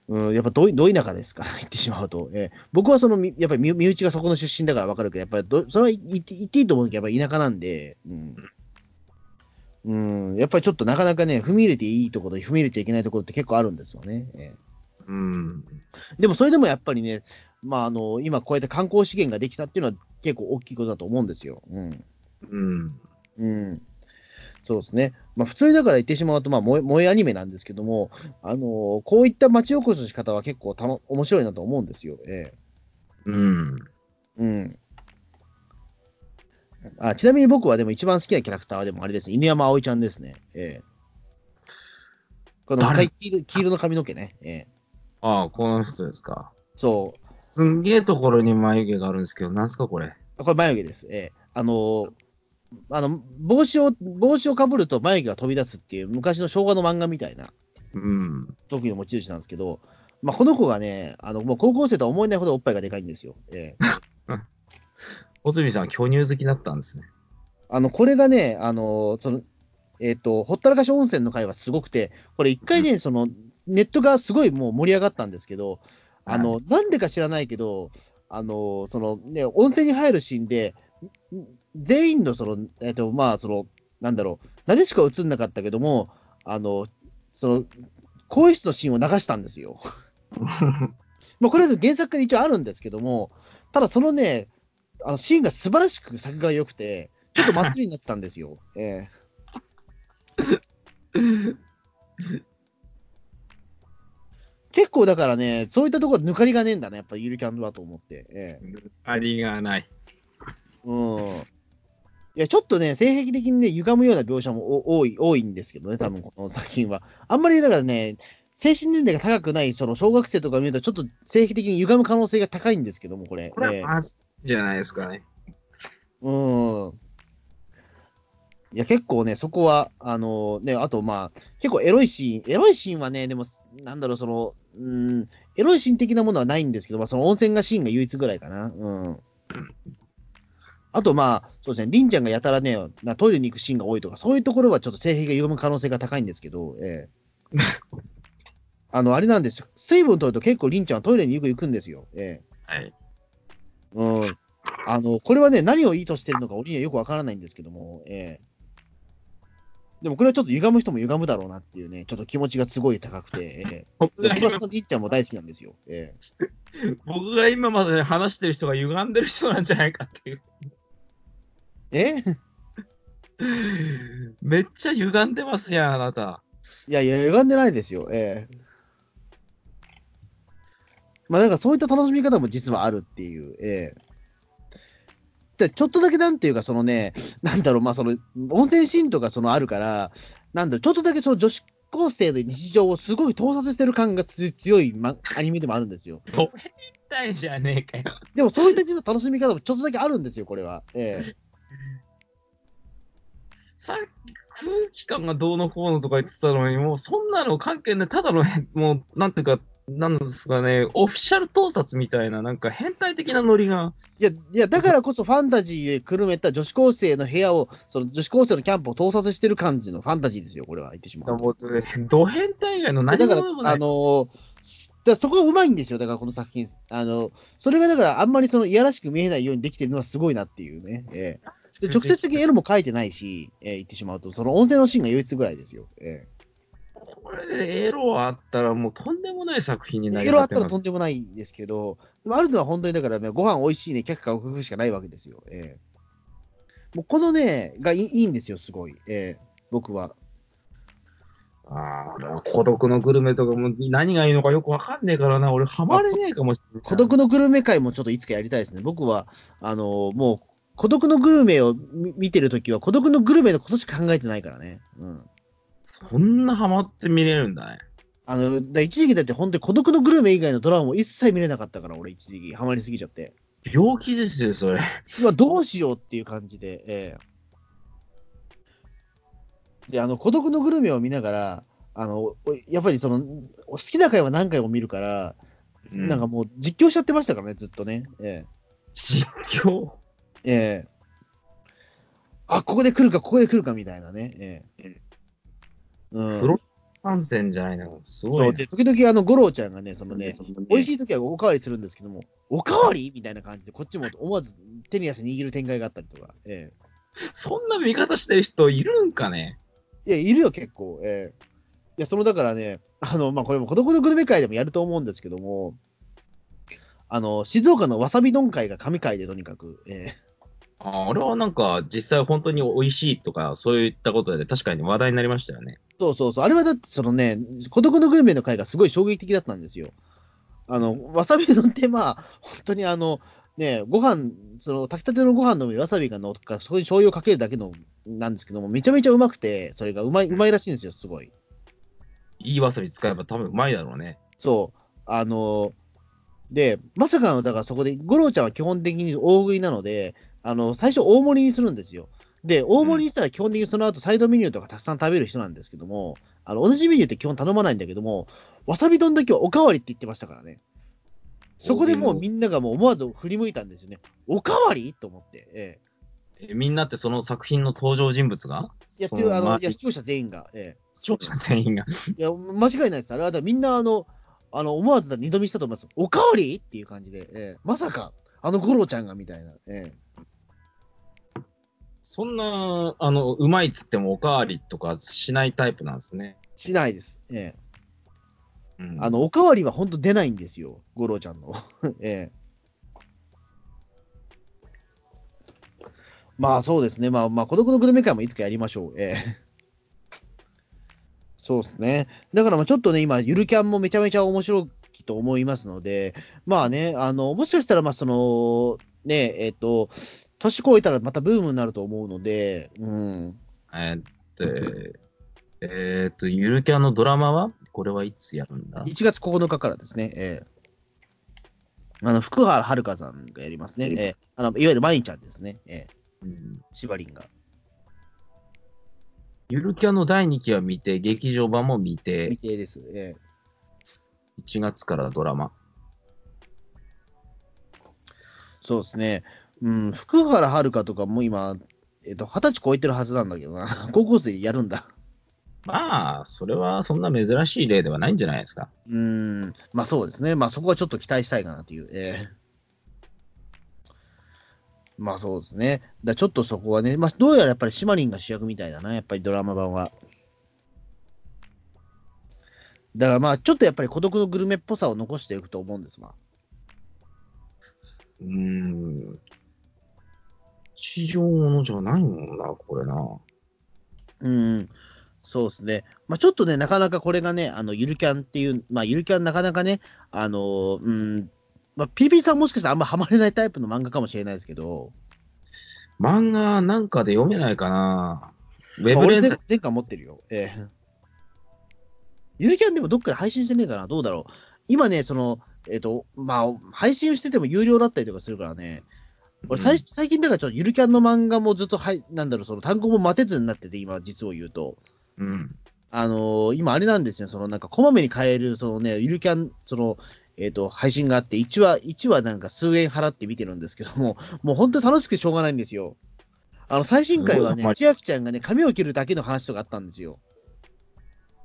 S2: うん、やっぱどいど田舎ですから、言ってしまうと。えー僕はその、みやっぱり身身内がそこの出身だから分かるけど、やっぱりど、それは言って言っていいと思うけど、やっぱり田舎なんで、うん。うん、やっぱりちょっとなかなかね、踏み入れていいところと踏み入れちゃいけないところって結構あるんですよね。え
S3: うん。
S2: ーでもそれでもやっぱりね、まあ、あの、今こうやって観光資源ができたっていうのは結構大きいことだと思うんですよ。うん。
S3: うん。
S2: うん。そうですね。まあ、普通にだから言ってしまうと、まあ、萌え萌えアニメなんですけども、あのーこういった町おこしの仕方は結構たの面白いなと思うんですよ。え
S3: うん。
S2: えうん。あちなみに僕はでも一番好きなキャラクターはでもあれですね、犬山葵ちゃんですね。ええこの
S3: 誰？
S2: 赤い黄色黄色の髪の毛ね。ええ
S3: ああ、この人ですか。
S2: そう。
S3: すんげえところに眉毛があるんですけど、なんすかこれ。
S2: これ眉毛です。ええあのーあの、帽子を、帽子をかぶると眉毛が飛び出すっていう昔の昭和の漫画みたいな
S3: うん。
S2: 特技の持ち主なんですけど、まあ、この子がね、あのもう高校生とは思えないほどおっぱいがでかいんですよ。ええ
S3: 小泉さん、巨乳好きだったんですね。
S2: あのこれがね、あのそのえっ、と、ほったらかし温泉の回はすごくて、これ一回ね、そのネットがすごいもう盛り上がったんですけど、あの、なんでか知らないけど、あのそのね、温泉に入るシーンで、ん全員のその、えっ、と、まあ、その、なんだろう、なでしか映んなかったけども、あの、その、更衣室のシーンを流したんですよ。まあ、これは原作から一応あるんですけども、ただそのね、あのシーンが素晴らしく作画が良くて、ちょっとまっつりになってたんですよ。ええ結構だからね、そういったところ抜かりがねえんだね、やっぱゆるキャンはと思って。ええ
S3: ありがない。
S2: うん。いや、ちょっとね、性癖的にね、歪むような描写もお多い、多いんですけどね、多分この作品は。あんまりだからね、精神年齢が高くない、その小学生とか見ると、ちょっと性癖的に歪む可能性が高いんですけども、これ。
S3: これ
S2: え
S3: はまずじゃないですかね。
S2: えうん。いや、結構ね、そこは、あのね、あとまあ、結構エロいシーン、エロいシーンはね、でも、なんだろう、その、うん、エロいシーン的なものはないんですけど、まあ、その温泉がシーンが唯一ぐらいかな。うん。あと、まあ、そうですね、りんちゃんがやたらね、なトイレに行くシーンが多いとか、そういうところはちょっと性癖が歪む可能性が高いんですけど、ええ あの、あれなんですよ。水分取ると結構りんちゃんはトイレによく行くんですよ。ええ
S3: はい。
S2: うん。あの、これはね、何を意図してるのか、俺にはよくわからないんですけども、ええでもこれはちょっと歪む人も歪むだろうなっていうね、ちょっと気持ちがすごい高くて、ええ で
S3: 僕
S2: はそのりんちゃんも大好きなんですよ。え
S3: 僕が今まで話してる人が歪んでる人なんじゃないかっていう。
S2: え？え
S3: めっちゃ歪んでますやん、あなた。
S2: いやいや、歪んでないですよ。ええまあ、だからそういった楽しみ方も実はあるっていう。ええでちょっとだけなんていうか、そのね、なんだろう、まあ、その、温泉シーンとかそのあるから、なんだろう、ちょっとだけその女子高生の日常をすごい盗撮してる感がつ強い、ま、アニメでもあるんですよ。
S3: どれみたいじゃねえかよ。
S2: でもそういった楽しみ方もちょっとだけあるんですよ、これは。ええ
S3: さっき空気感がどうのこうのとか言ってたのに、もうそんなの関係ない、ただの、もう、なんていうか、なんですかね、オフィシャル盗撮みたいな、なんか変態的なノリが。
S2: いや、いや、だからこそファンタジーでくるめた女子高生の部屋を、その女子高生のキャンプを盗撮してる感じのファンタジーですよ、これは言ってしまうと。
S3: もうド変態以外の？何
S2: だから、
S3: 者でもない。
S2: あの？ーだからそこがうまいんですよ、だからこの？作品。あの、それがだからあんまりその？いやらしく見えないようにできてるの？はすごいなっていうね。ええで直接的にエロも書いてないし、ええ言ってしまうと、その温泉のシーンが唯一ぐらいですよ。え
S3: これでエロあったらもうとんでもない作品になり
S2: えエロあったらとんでもないんですけど、でもあるのは本当にだからね、ご飯美味しいね、客か工夫しかないわけですよ。ええもうこのね、がいいんですよ、すごい。ええ僕は。
S3: ああ、孤独のグルメとかも何がいいのかよくわかんねえからな。俺ハマれねえかもしれない。
S2: 孤独のグルメ会もちょっといつかやりたいですね。僕は、あのもう、孤独のグルメを見見てるときは、孤独のグルメのことしか考えてないからね。うん。
S3: そんなハマって見れるんだね。
S2: あの、だ一時期だって本当に孤独のグルメ以外のドラマも一切見れなかったから、俺一時期ハマりすぎちゃって。
S3: 病気ですよ、それ。
S2: うわ、どうしようっていう感じで、ええで、あの、孤独のグルメを見ながら、あの、おやっぱりその、好きな回は何回も見るから、なんかもう実況しちゃってましたからね、ずっとね。え
S3: 実況？
S2: えええあ、ここで来るか、ここで来るかみたいなね。ええうん。
S3: プロ観戦じゃないの。すごい、ね。
S2: そうで、時々、あの、五郎ちゃんがね、そのね、美味し
S3: い。
S2: い時はおかわりするんですけども、おかわりみたいな感じで、こっちも思わず手に汗握る展開があったりとか。え
S3: そんな見方してる人いるんかね
S2: えいや、いるよ、結構。ええいや、その、だからね、あの、まあ、これも孤独のグルメ会でもやると思うんですけども、あの、静岡のわさび丼会が神会でとにかく、え
S3: ああれはなんか実際本当に美味しいとかそういったことで確かに話題になりましたよね。
S2: そうそうそう、あれはだって、そのね、孤独のグルメの会がすごい衝撃的だったんですよ。あの、わさび丼って、まあ、本当にあの、ね、ご飯、その炊きたてのご飯の上にわさびが乗っか、そこに醤油をかけるだけのなんですけども、めちゃめちゃうまくて、それがうまい、うまいらしいんですよ、すごい。
S3: いいわさび使えば多分うまいだろうね。
S2: そう。あの、で、まさかの、だからそこで、五郎ちゃんは基本的に大食いなので、あの、最初大盛りにするんですよ。で、大盛りにしたら基本的にその後サイドメニューとかたくさん食べる人なんですけども、あの、同じメニューって基本頼まないんだけども、わさび丼だけはおかわりって言ってましたからね。そこでもうみんながもう思わず振り向いたんですよね。おかわりと思って。え
S3: えみんなってその作品の登場人物が？
S2: え。いや、
S3: そ
S2: っていう、あの、
S3: ま
S2: いや、視聴者全員が。え
S3: 視聴者全員が。
S2: え。いや、間違いないです。あれはみんな、あの、あの、思わず二度見したと思います。おかわりっていう感じで。ええ。まさか、あの五郎ちゃんがみたいな。ええ。
S3: そんな、あの、うまいっつってもおかわりとかしないタイプなんですね。
S2: しないです。ええ。
S3: うん、
S2: あの、おかわりは本当出ないんですよ。五郎ちゃんの。ええ。まあそうですね。まあまあ、孤独のグルメ会もいつかやりましょう。ええ。そうですね。だからまあちょっとね、今、ゆるキャンもめちゃめちゃ面白いと思いますので、まあね、あの、もしかしたらまあその、ね、えっ、と、年越えたらまたブームになると思うので、うん。
S3: えーっと、えーっと、ゆるキャンのドラマはこれはいつやるんだ
S2: ？1月9日からですね、えーあの、福原遥さんがやりますね。えーあのいわゆるマインちゃんですね。え
S3: うん
S2: ー、シバリンが。
S3: ゆるキャンの第2期は見て、劇場版も見て
S2: 未、定です。えー
S3: 1月からドラマ。
S2: そうですね。うん、福原遥とかも今、えっ、と、二十歳超えてるはずなんだけどな。高校生やるんだ。
S3: まあ、それはそんな珍しい例ではないんじゃないですか。
S2: うん、まあそうですね。まあそこはちょっと期待したいかなという。えーまあそうですね。だちょっとそこはね、まあどうやらやっぱりシマリンが主役みたいだな、やっぱりドラマ版は。だからまあちょっとやっぱり孤独のグルメっぽさを残していくと思うんですわ。
S3: うーん。地上ものじゃないもんな、これな。
S2: うん、そうですね。まあちょっとね、なかなかこれがね、あの、ゆるキャンっていう、まあゆるキャンなかなかね、あの、うん、まあ PP さんもしかしたらあんまハマれないタイプの漫画かもしれないですけど、
S3: 漫画なんかで読めないかな。ウェブ連載。
S2: 前回持ってるよ。ええゆるキャンでもどっかで配信してねえかなどうだろう今ね、その、えっ、と、まあ、配信してても有料だったりとかするからね、俺最、
S3: うん
S2: 最近だからちょっとゆるキャンの漫画もずっと、はい、なんだろう、その単語も待てずになってて、今、実を言うと。
S3: うん。
S2: あのー今あれなんですよ、そのなんかこまめに買える、そのね、ゆるキャン、その、えっ、と、配信があって、1話、1話なんか数円払って見てるんですけども、もう本当に楽しくてしょうがないんですよ。あの、最新回はね、千秋ちゃんがね、髪を切るだけの話とかあったんですよ。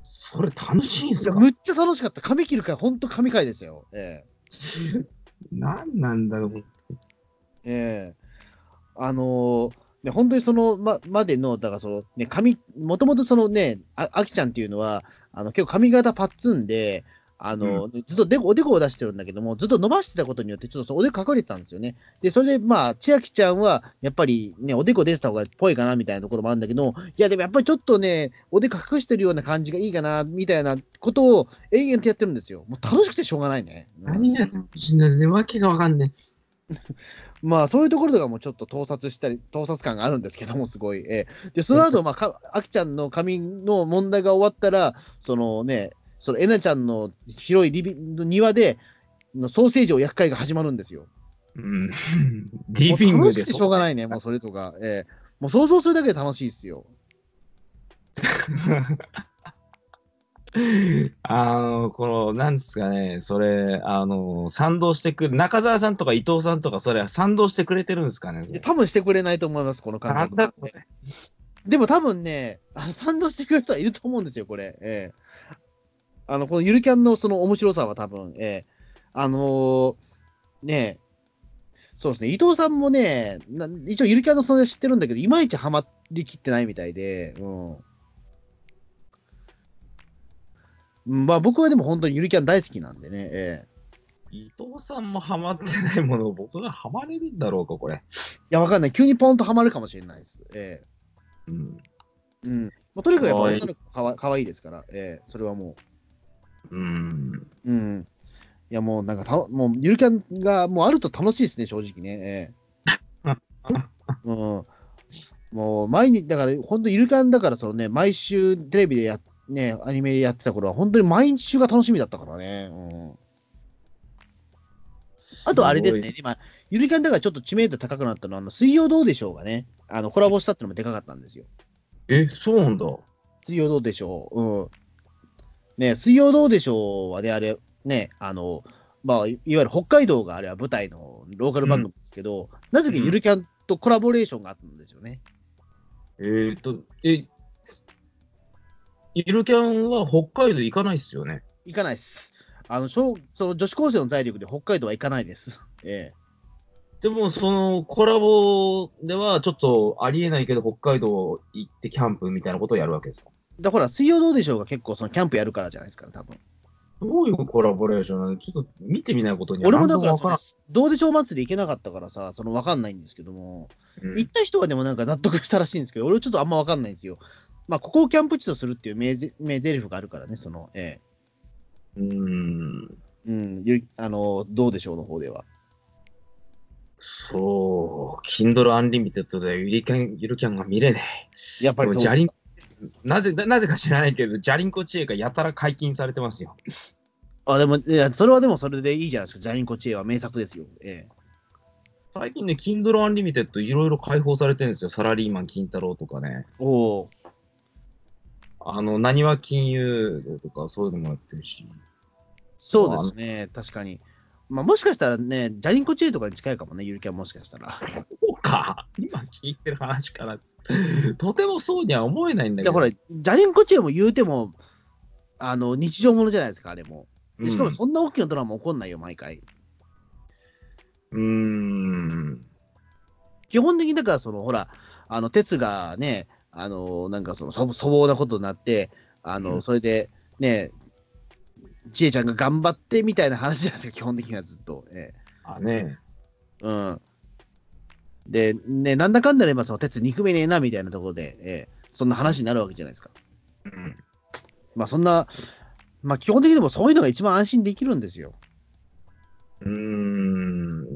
S3: それ楽しいんすか？
S2: むっちゃ楽しかった。髪切る回、本当神回ですよ。え
S3: 何なんだろう。
S2: えええあのーね、本当にそのままでの、だからその、ね、髪、もともとそのね、ああきちゃんっていうのは、あの結構髪型パッツンで、あのずっとでこおでこを出してるんだけども、ずっと伸ばしてたことによって、ちょっとおでこ隠れてたんですよね。で、それで、まあ、千秋ちゃんは、やっぱりね、おでこ出てた方がっぽいかなみたいなところもあるんだけど、いや、でもやっぱりちょっとね、おでこ隠してるような感じがいいかな、みたいなことを永遠とやってるんですよ。もう楽しくてしょうがないね。うん
S3: 何が楽しいんだね。わけがわかんね
S2: まあ、そういうところとかもちょっと盗撮したり、盗撮感があるんですけども、すごい。えーで、その後、まあ、か、あきちゃんの髪の問題が終わったら、そのね、そのえなちゃんの広いリビの庭で、のソーセージを焼く会が始まるんですよ。
S3: え。うん。リビングで
S2: もう楽しくてしょうがないね、もうそれとか。えーもう想像するだけで楽しいですよ。
S3: あの、この、なんですかね、それ、あの、賛同してくる、中澤さんとか伊藤さんとか、それは賛同してくれてるんですかね。
S2: 多分してくれないと思います、この感覚。
S3: なんだこれ。
S2: でも多分ね、賛同してくれる人はいると思うんですよ、これ。ええあの、このゆるキャンのその面白さは多分、ええあのーねそうですね、伊藤さんもね、な一応ゆるキャンの存在知ってるんだけど、いまいちハマりきってないみたいで、うん。まあ僕はでも本当にゆるキャン大好きなんでね、ええ
S3: 伊藤さんもハマってないものを 僕がハマれるんだろうか、これ。
S2: いや、わかんない。急にポンとハマるかもしれないです。え
S3: うん。
S2: えうん。まあ、とにかくやっぱの子かわかわいいですから、ええそれはもう。
S3: うん。
S2: うん。いや、もうなんかたの、もうゆるキャンがもうあると楽しいですね、正直ね。ええ うん。もう毎日、だから本当ゆるキャンだから、そのね、毎週テレビでや、ね、アニメやってた頃は、本当に毎日週が楽しみだったからね。うん。あとあれですね、今、ゆるキャンだからちょっと知名度高くなったのは、あの、水曜どうでしょうがね、あの、コラボしたってのもでかかったんですよ。
S3: え、そうなんだ。
S2: 水曜どうでしょう。うん。ね、水曜どうでしょうはね、あれ、ね、あの、まあ、いいわゆる北海道があれは舞台のローカル番組ですけど、なぜかゆるキャンとコラボレーションがあったんですよね。
S3: えーっと、え、ゆるキャンは北海道行かないっすよね。
S2: 行かないです。あの、小その女子高生の財力で北海道は行かないです。ええ
S3: でも、そのコラボではちょっとありえないけど、北海道行ってキャンプみたいなことをやるわけですか？
S2: だから、水曜どうでしょうが結構そのキャンプやるからじゃないですか、多分。
S3: どういうコラボレーションなのちょっと見てみないことには
S2: 俺もだからどうでしょう祭り行けなかったからさ、その分かんないんですけども、
S3: からん
S2: 行った人はでもなんか納得したらしいんですけど、俺ちょっとあんま分かんないんですよ。まあ、ここをキャンプ地とするっていう名ぜ名台詞があるからね、その、え
S3: うん。うん。
S2: えうん、ゆあの、どうでしょうの方では。
S3: そう、Kindle Unlimited でゆるキャン、ゆるキャンが見れねえ。
S2: やっぱりそう
S3: でもジャリンなぜ、ななぜか知らないけど、ジャリンコ知恵がやたら解禁されてますよ。
S2: あ、でも、いや、それはでもそれでいいじゃないですか。ジャリンコ知恵は名作ですよ。ええ。
S3: 最近ね、Kindle Unlimited いろいろ開放されてるんですよ。サラリーマン金太郎とかね。
S2: おお。
S3: あの、なにわ金融とかそういうのもやってるし。
S2: そうですね。確かに。まあ、もしかしたらね、ジャリンコ知恵とかに近いかもね、ゆるキャンもしかしたら。
S3: そうか。今聞いてる話から、とてもそうには思えないんだけど。
S2: いや、ほら、ジャリンコ知恵も言うても、あの、日常ものじゃないですか、あれも。でしかも、そんな大きなドラマ起こんないよ、毎回。
S3: うーん。
S2: 基本的に、だから、その、ほら、あの、鉄がね、あの、なんかその、粗粗暴なことになって、あの、
S3: うん
S2: それで、ね、ちえちゃんが頑張ってみたいな話じゃないですか、基本的にはずっと。え
S3: あね。
S2: えうん。で、ね、なんだかんだで、まあ、その、鉄憎めねえな、みたいなところで、ええそんな話になるわけじゃないですか。
S3: うん。
S2: まあ、そんな、まあ、基本的にでもそういうのが一番安心できるんですよ。
S3: うーん。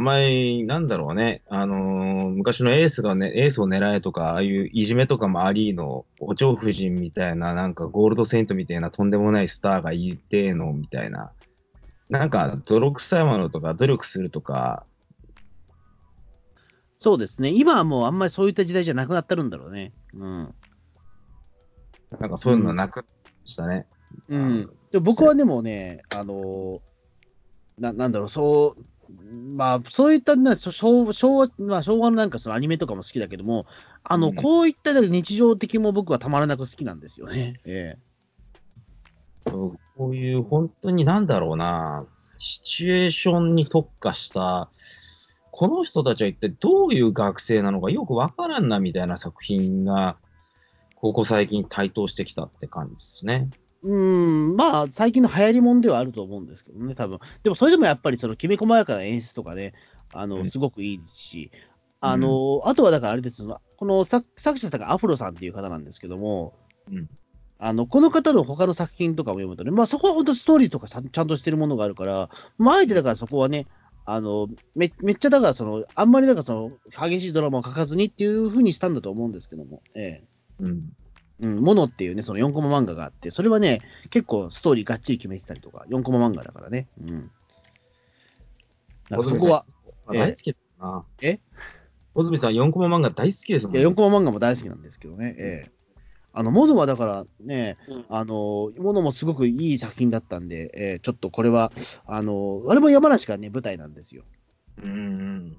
S3: 前、なんだろうね。あのー昔のエースがね、エースを狙えとか、ああいういじめとかもありの、お蝶夫人みたいな、なんかゴールドセイントみたいなとんでもないスターがいての、みたいな。なんか、泥臭いものとか、努力するとか、
S2: そうですね。今はもうあんまりそういった時代じゃなくなってるんだろうね。うん。
S3: なんかそういうのなくなりましたね。
S2: うん。で僕はでもね、あのーな、なんだろう、そう、まあ、そういったな、そ昭和、昭和、まあ、昭和のなんかそのアニメとかも好きだけども、あの、
S3: うん
S2: こういった日常的も僕はたまらなく好きなんですよね。え
S3: そうこういう本当になんだろうな、シチュエーションに特化した、この人たちは一体どういう学生なのかよくわからんなみたいな作品が、ここ最近台頭してきたって感じですね。
S2: えうん、まあ、最近の流行りもんではあると思うんですけどね、多分。でもそれでもやっぱり、そのきめ細やかな演出とかね、あの、
S3: うん。
S2: すごくいいし、あの、あとはだからあれですよ、この作作者さんがアフロさんっていう方なんですけども、
S3: うん。
S2: あの、この方の他の作品とかも読むとね、まあそこは本当ストーリーとかさちゃんとしてるものがあるから、まああえてだからそこはね、あの、めめっちゃだからその、あんまりだからその、激しいドラマを書かずにっていう風にしたんだと思うんですけども、ええ。
S3: うん。
S2: うん、モノっていうね、その4コマ漫画があって、それはね、結構ストーリーがっちり決めてたりとか、4コマ漫画だからね。うん。だからそこは、ええ
S3: 大好きだな。
S2: え？
S3: 小泉さん、4コマ漫画大好きですもん
S2: いや、4コマ漫画も大好きなんですけどね、ええ。あの、モノはだからね、
S3: うん
S2: あの、モノもすごくいい作品だったんで、ええちょっとこれは、あの、あれも山梨がね、舞台なんですよ。
S3: うんうん。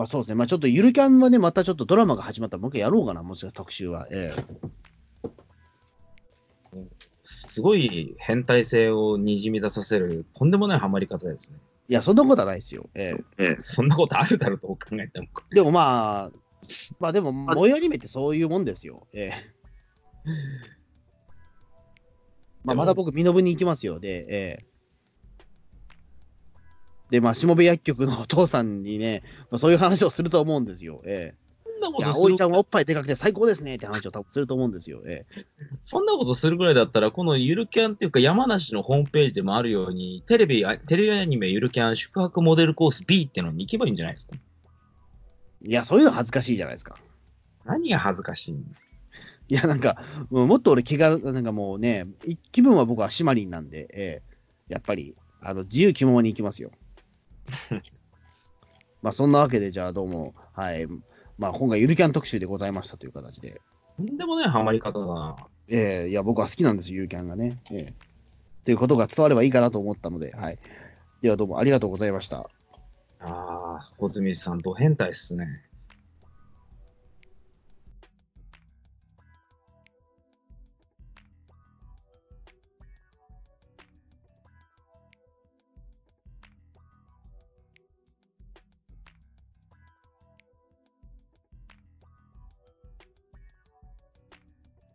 S2: まあそうですね、まあちょっとゆるキャンはね、またちょっとドラマが始まったらもう一回やろうかな、もしかしたら特集は。ええ。
S3: すごい変態性をにじみ出させる、とんでもないハマり方ですね。
S2: いや、そんなことはないですよ。ええ。
S3: そんなことあるだろうと考えても。
S2: でもまあ、まあでも、萌えアニメってそういうもんですよ。ええ。まあ、また僕、身延に行きますよ。で、ええ。で、まあ、しもべ薬局のお父さんにね、まあ、そういう話をすると思うんですよ。え
S3: そんな
S2: え。いや、
S3: ことする
S2: 葵ちゃんはおっぱいでかくて最高ですねって話を多分すると思うんですよ。ええ。
S3: そんなことするぐらいだったら、このゆるキャンっていうか、山梨のホームページでもあるように、テレビ、あテレビアニメゆるキャン宿泊モデルコース B ってのに行けばいいんじゃないですか。
S2: いや、そういうの恥ずかしいじゃないですか。
S3: 何が恥ずかしいんですか？
S2: いや、なんか、もっと俺気軽、なんかもうね、い気分は僕はシマリンなんで、ええ。やっぱり、あの、自由気ままに行きますよ。まあ、そんなわけで、じゃあどうも、はい。まあ、今回ゆるキャン特集でございましたという形で。
S3: とんでもないハマり方だな。
S2: ええいや、僕は好きなんですよ、ゆるキャンがね。ええということが伝わればいいかなと思ったので、はい。ではどうもありがとうございました。
S3: ああ、小泉さん、ド変態っすね。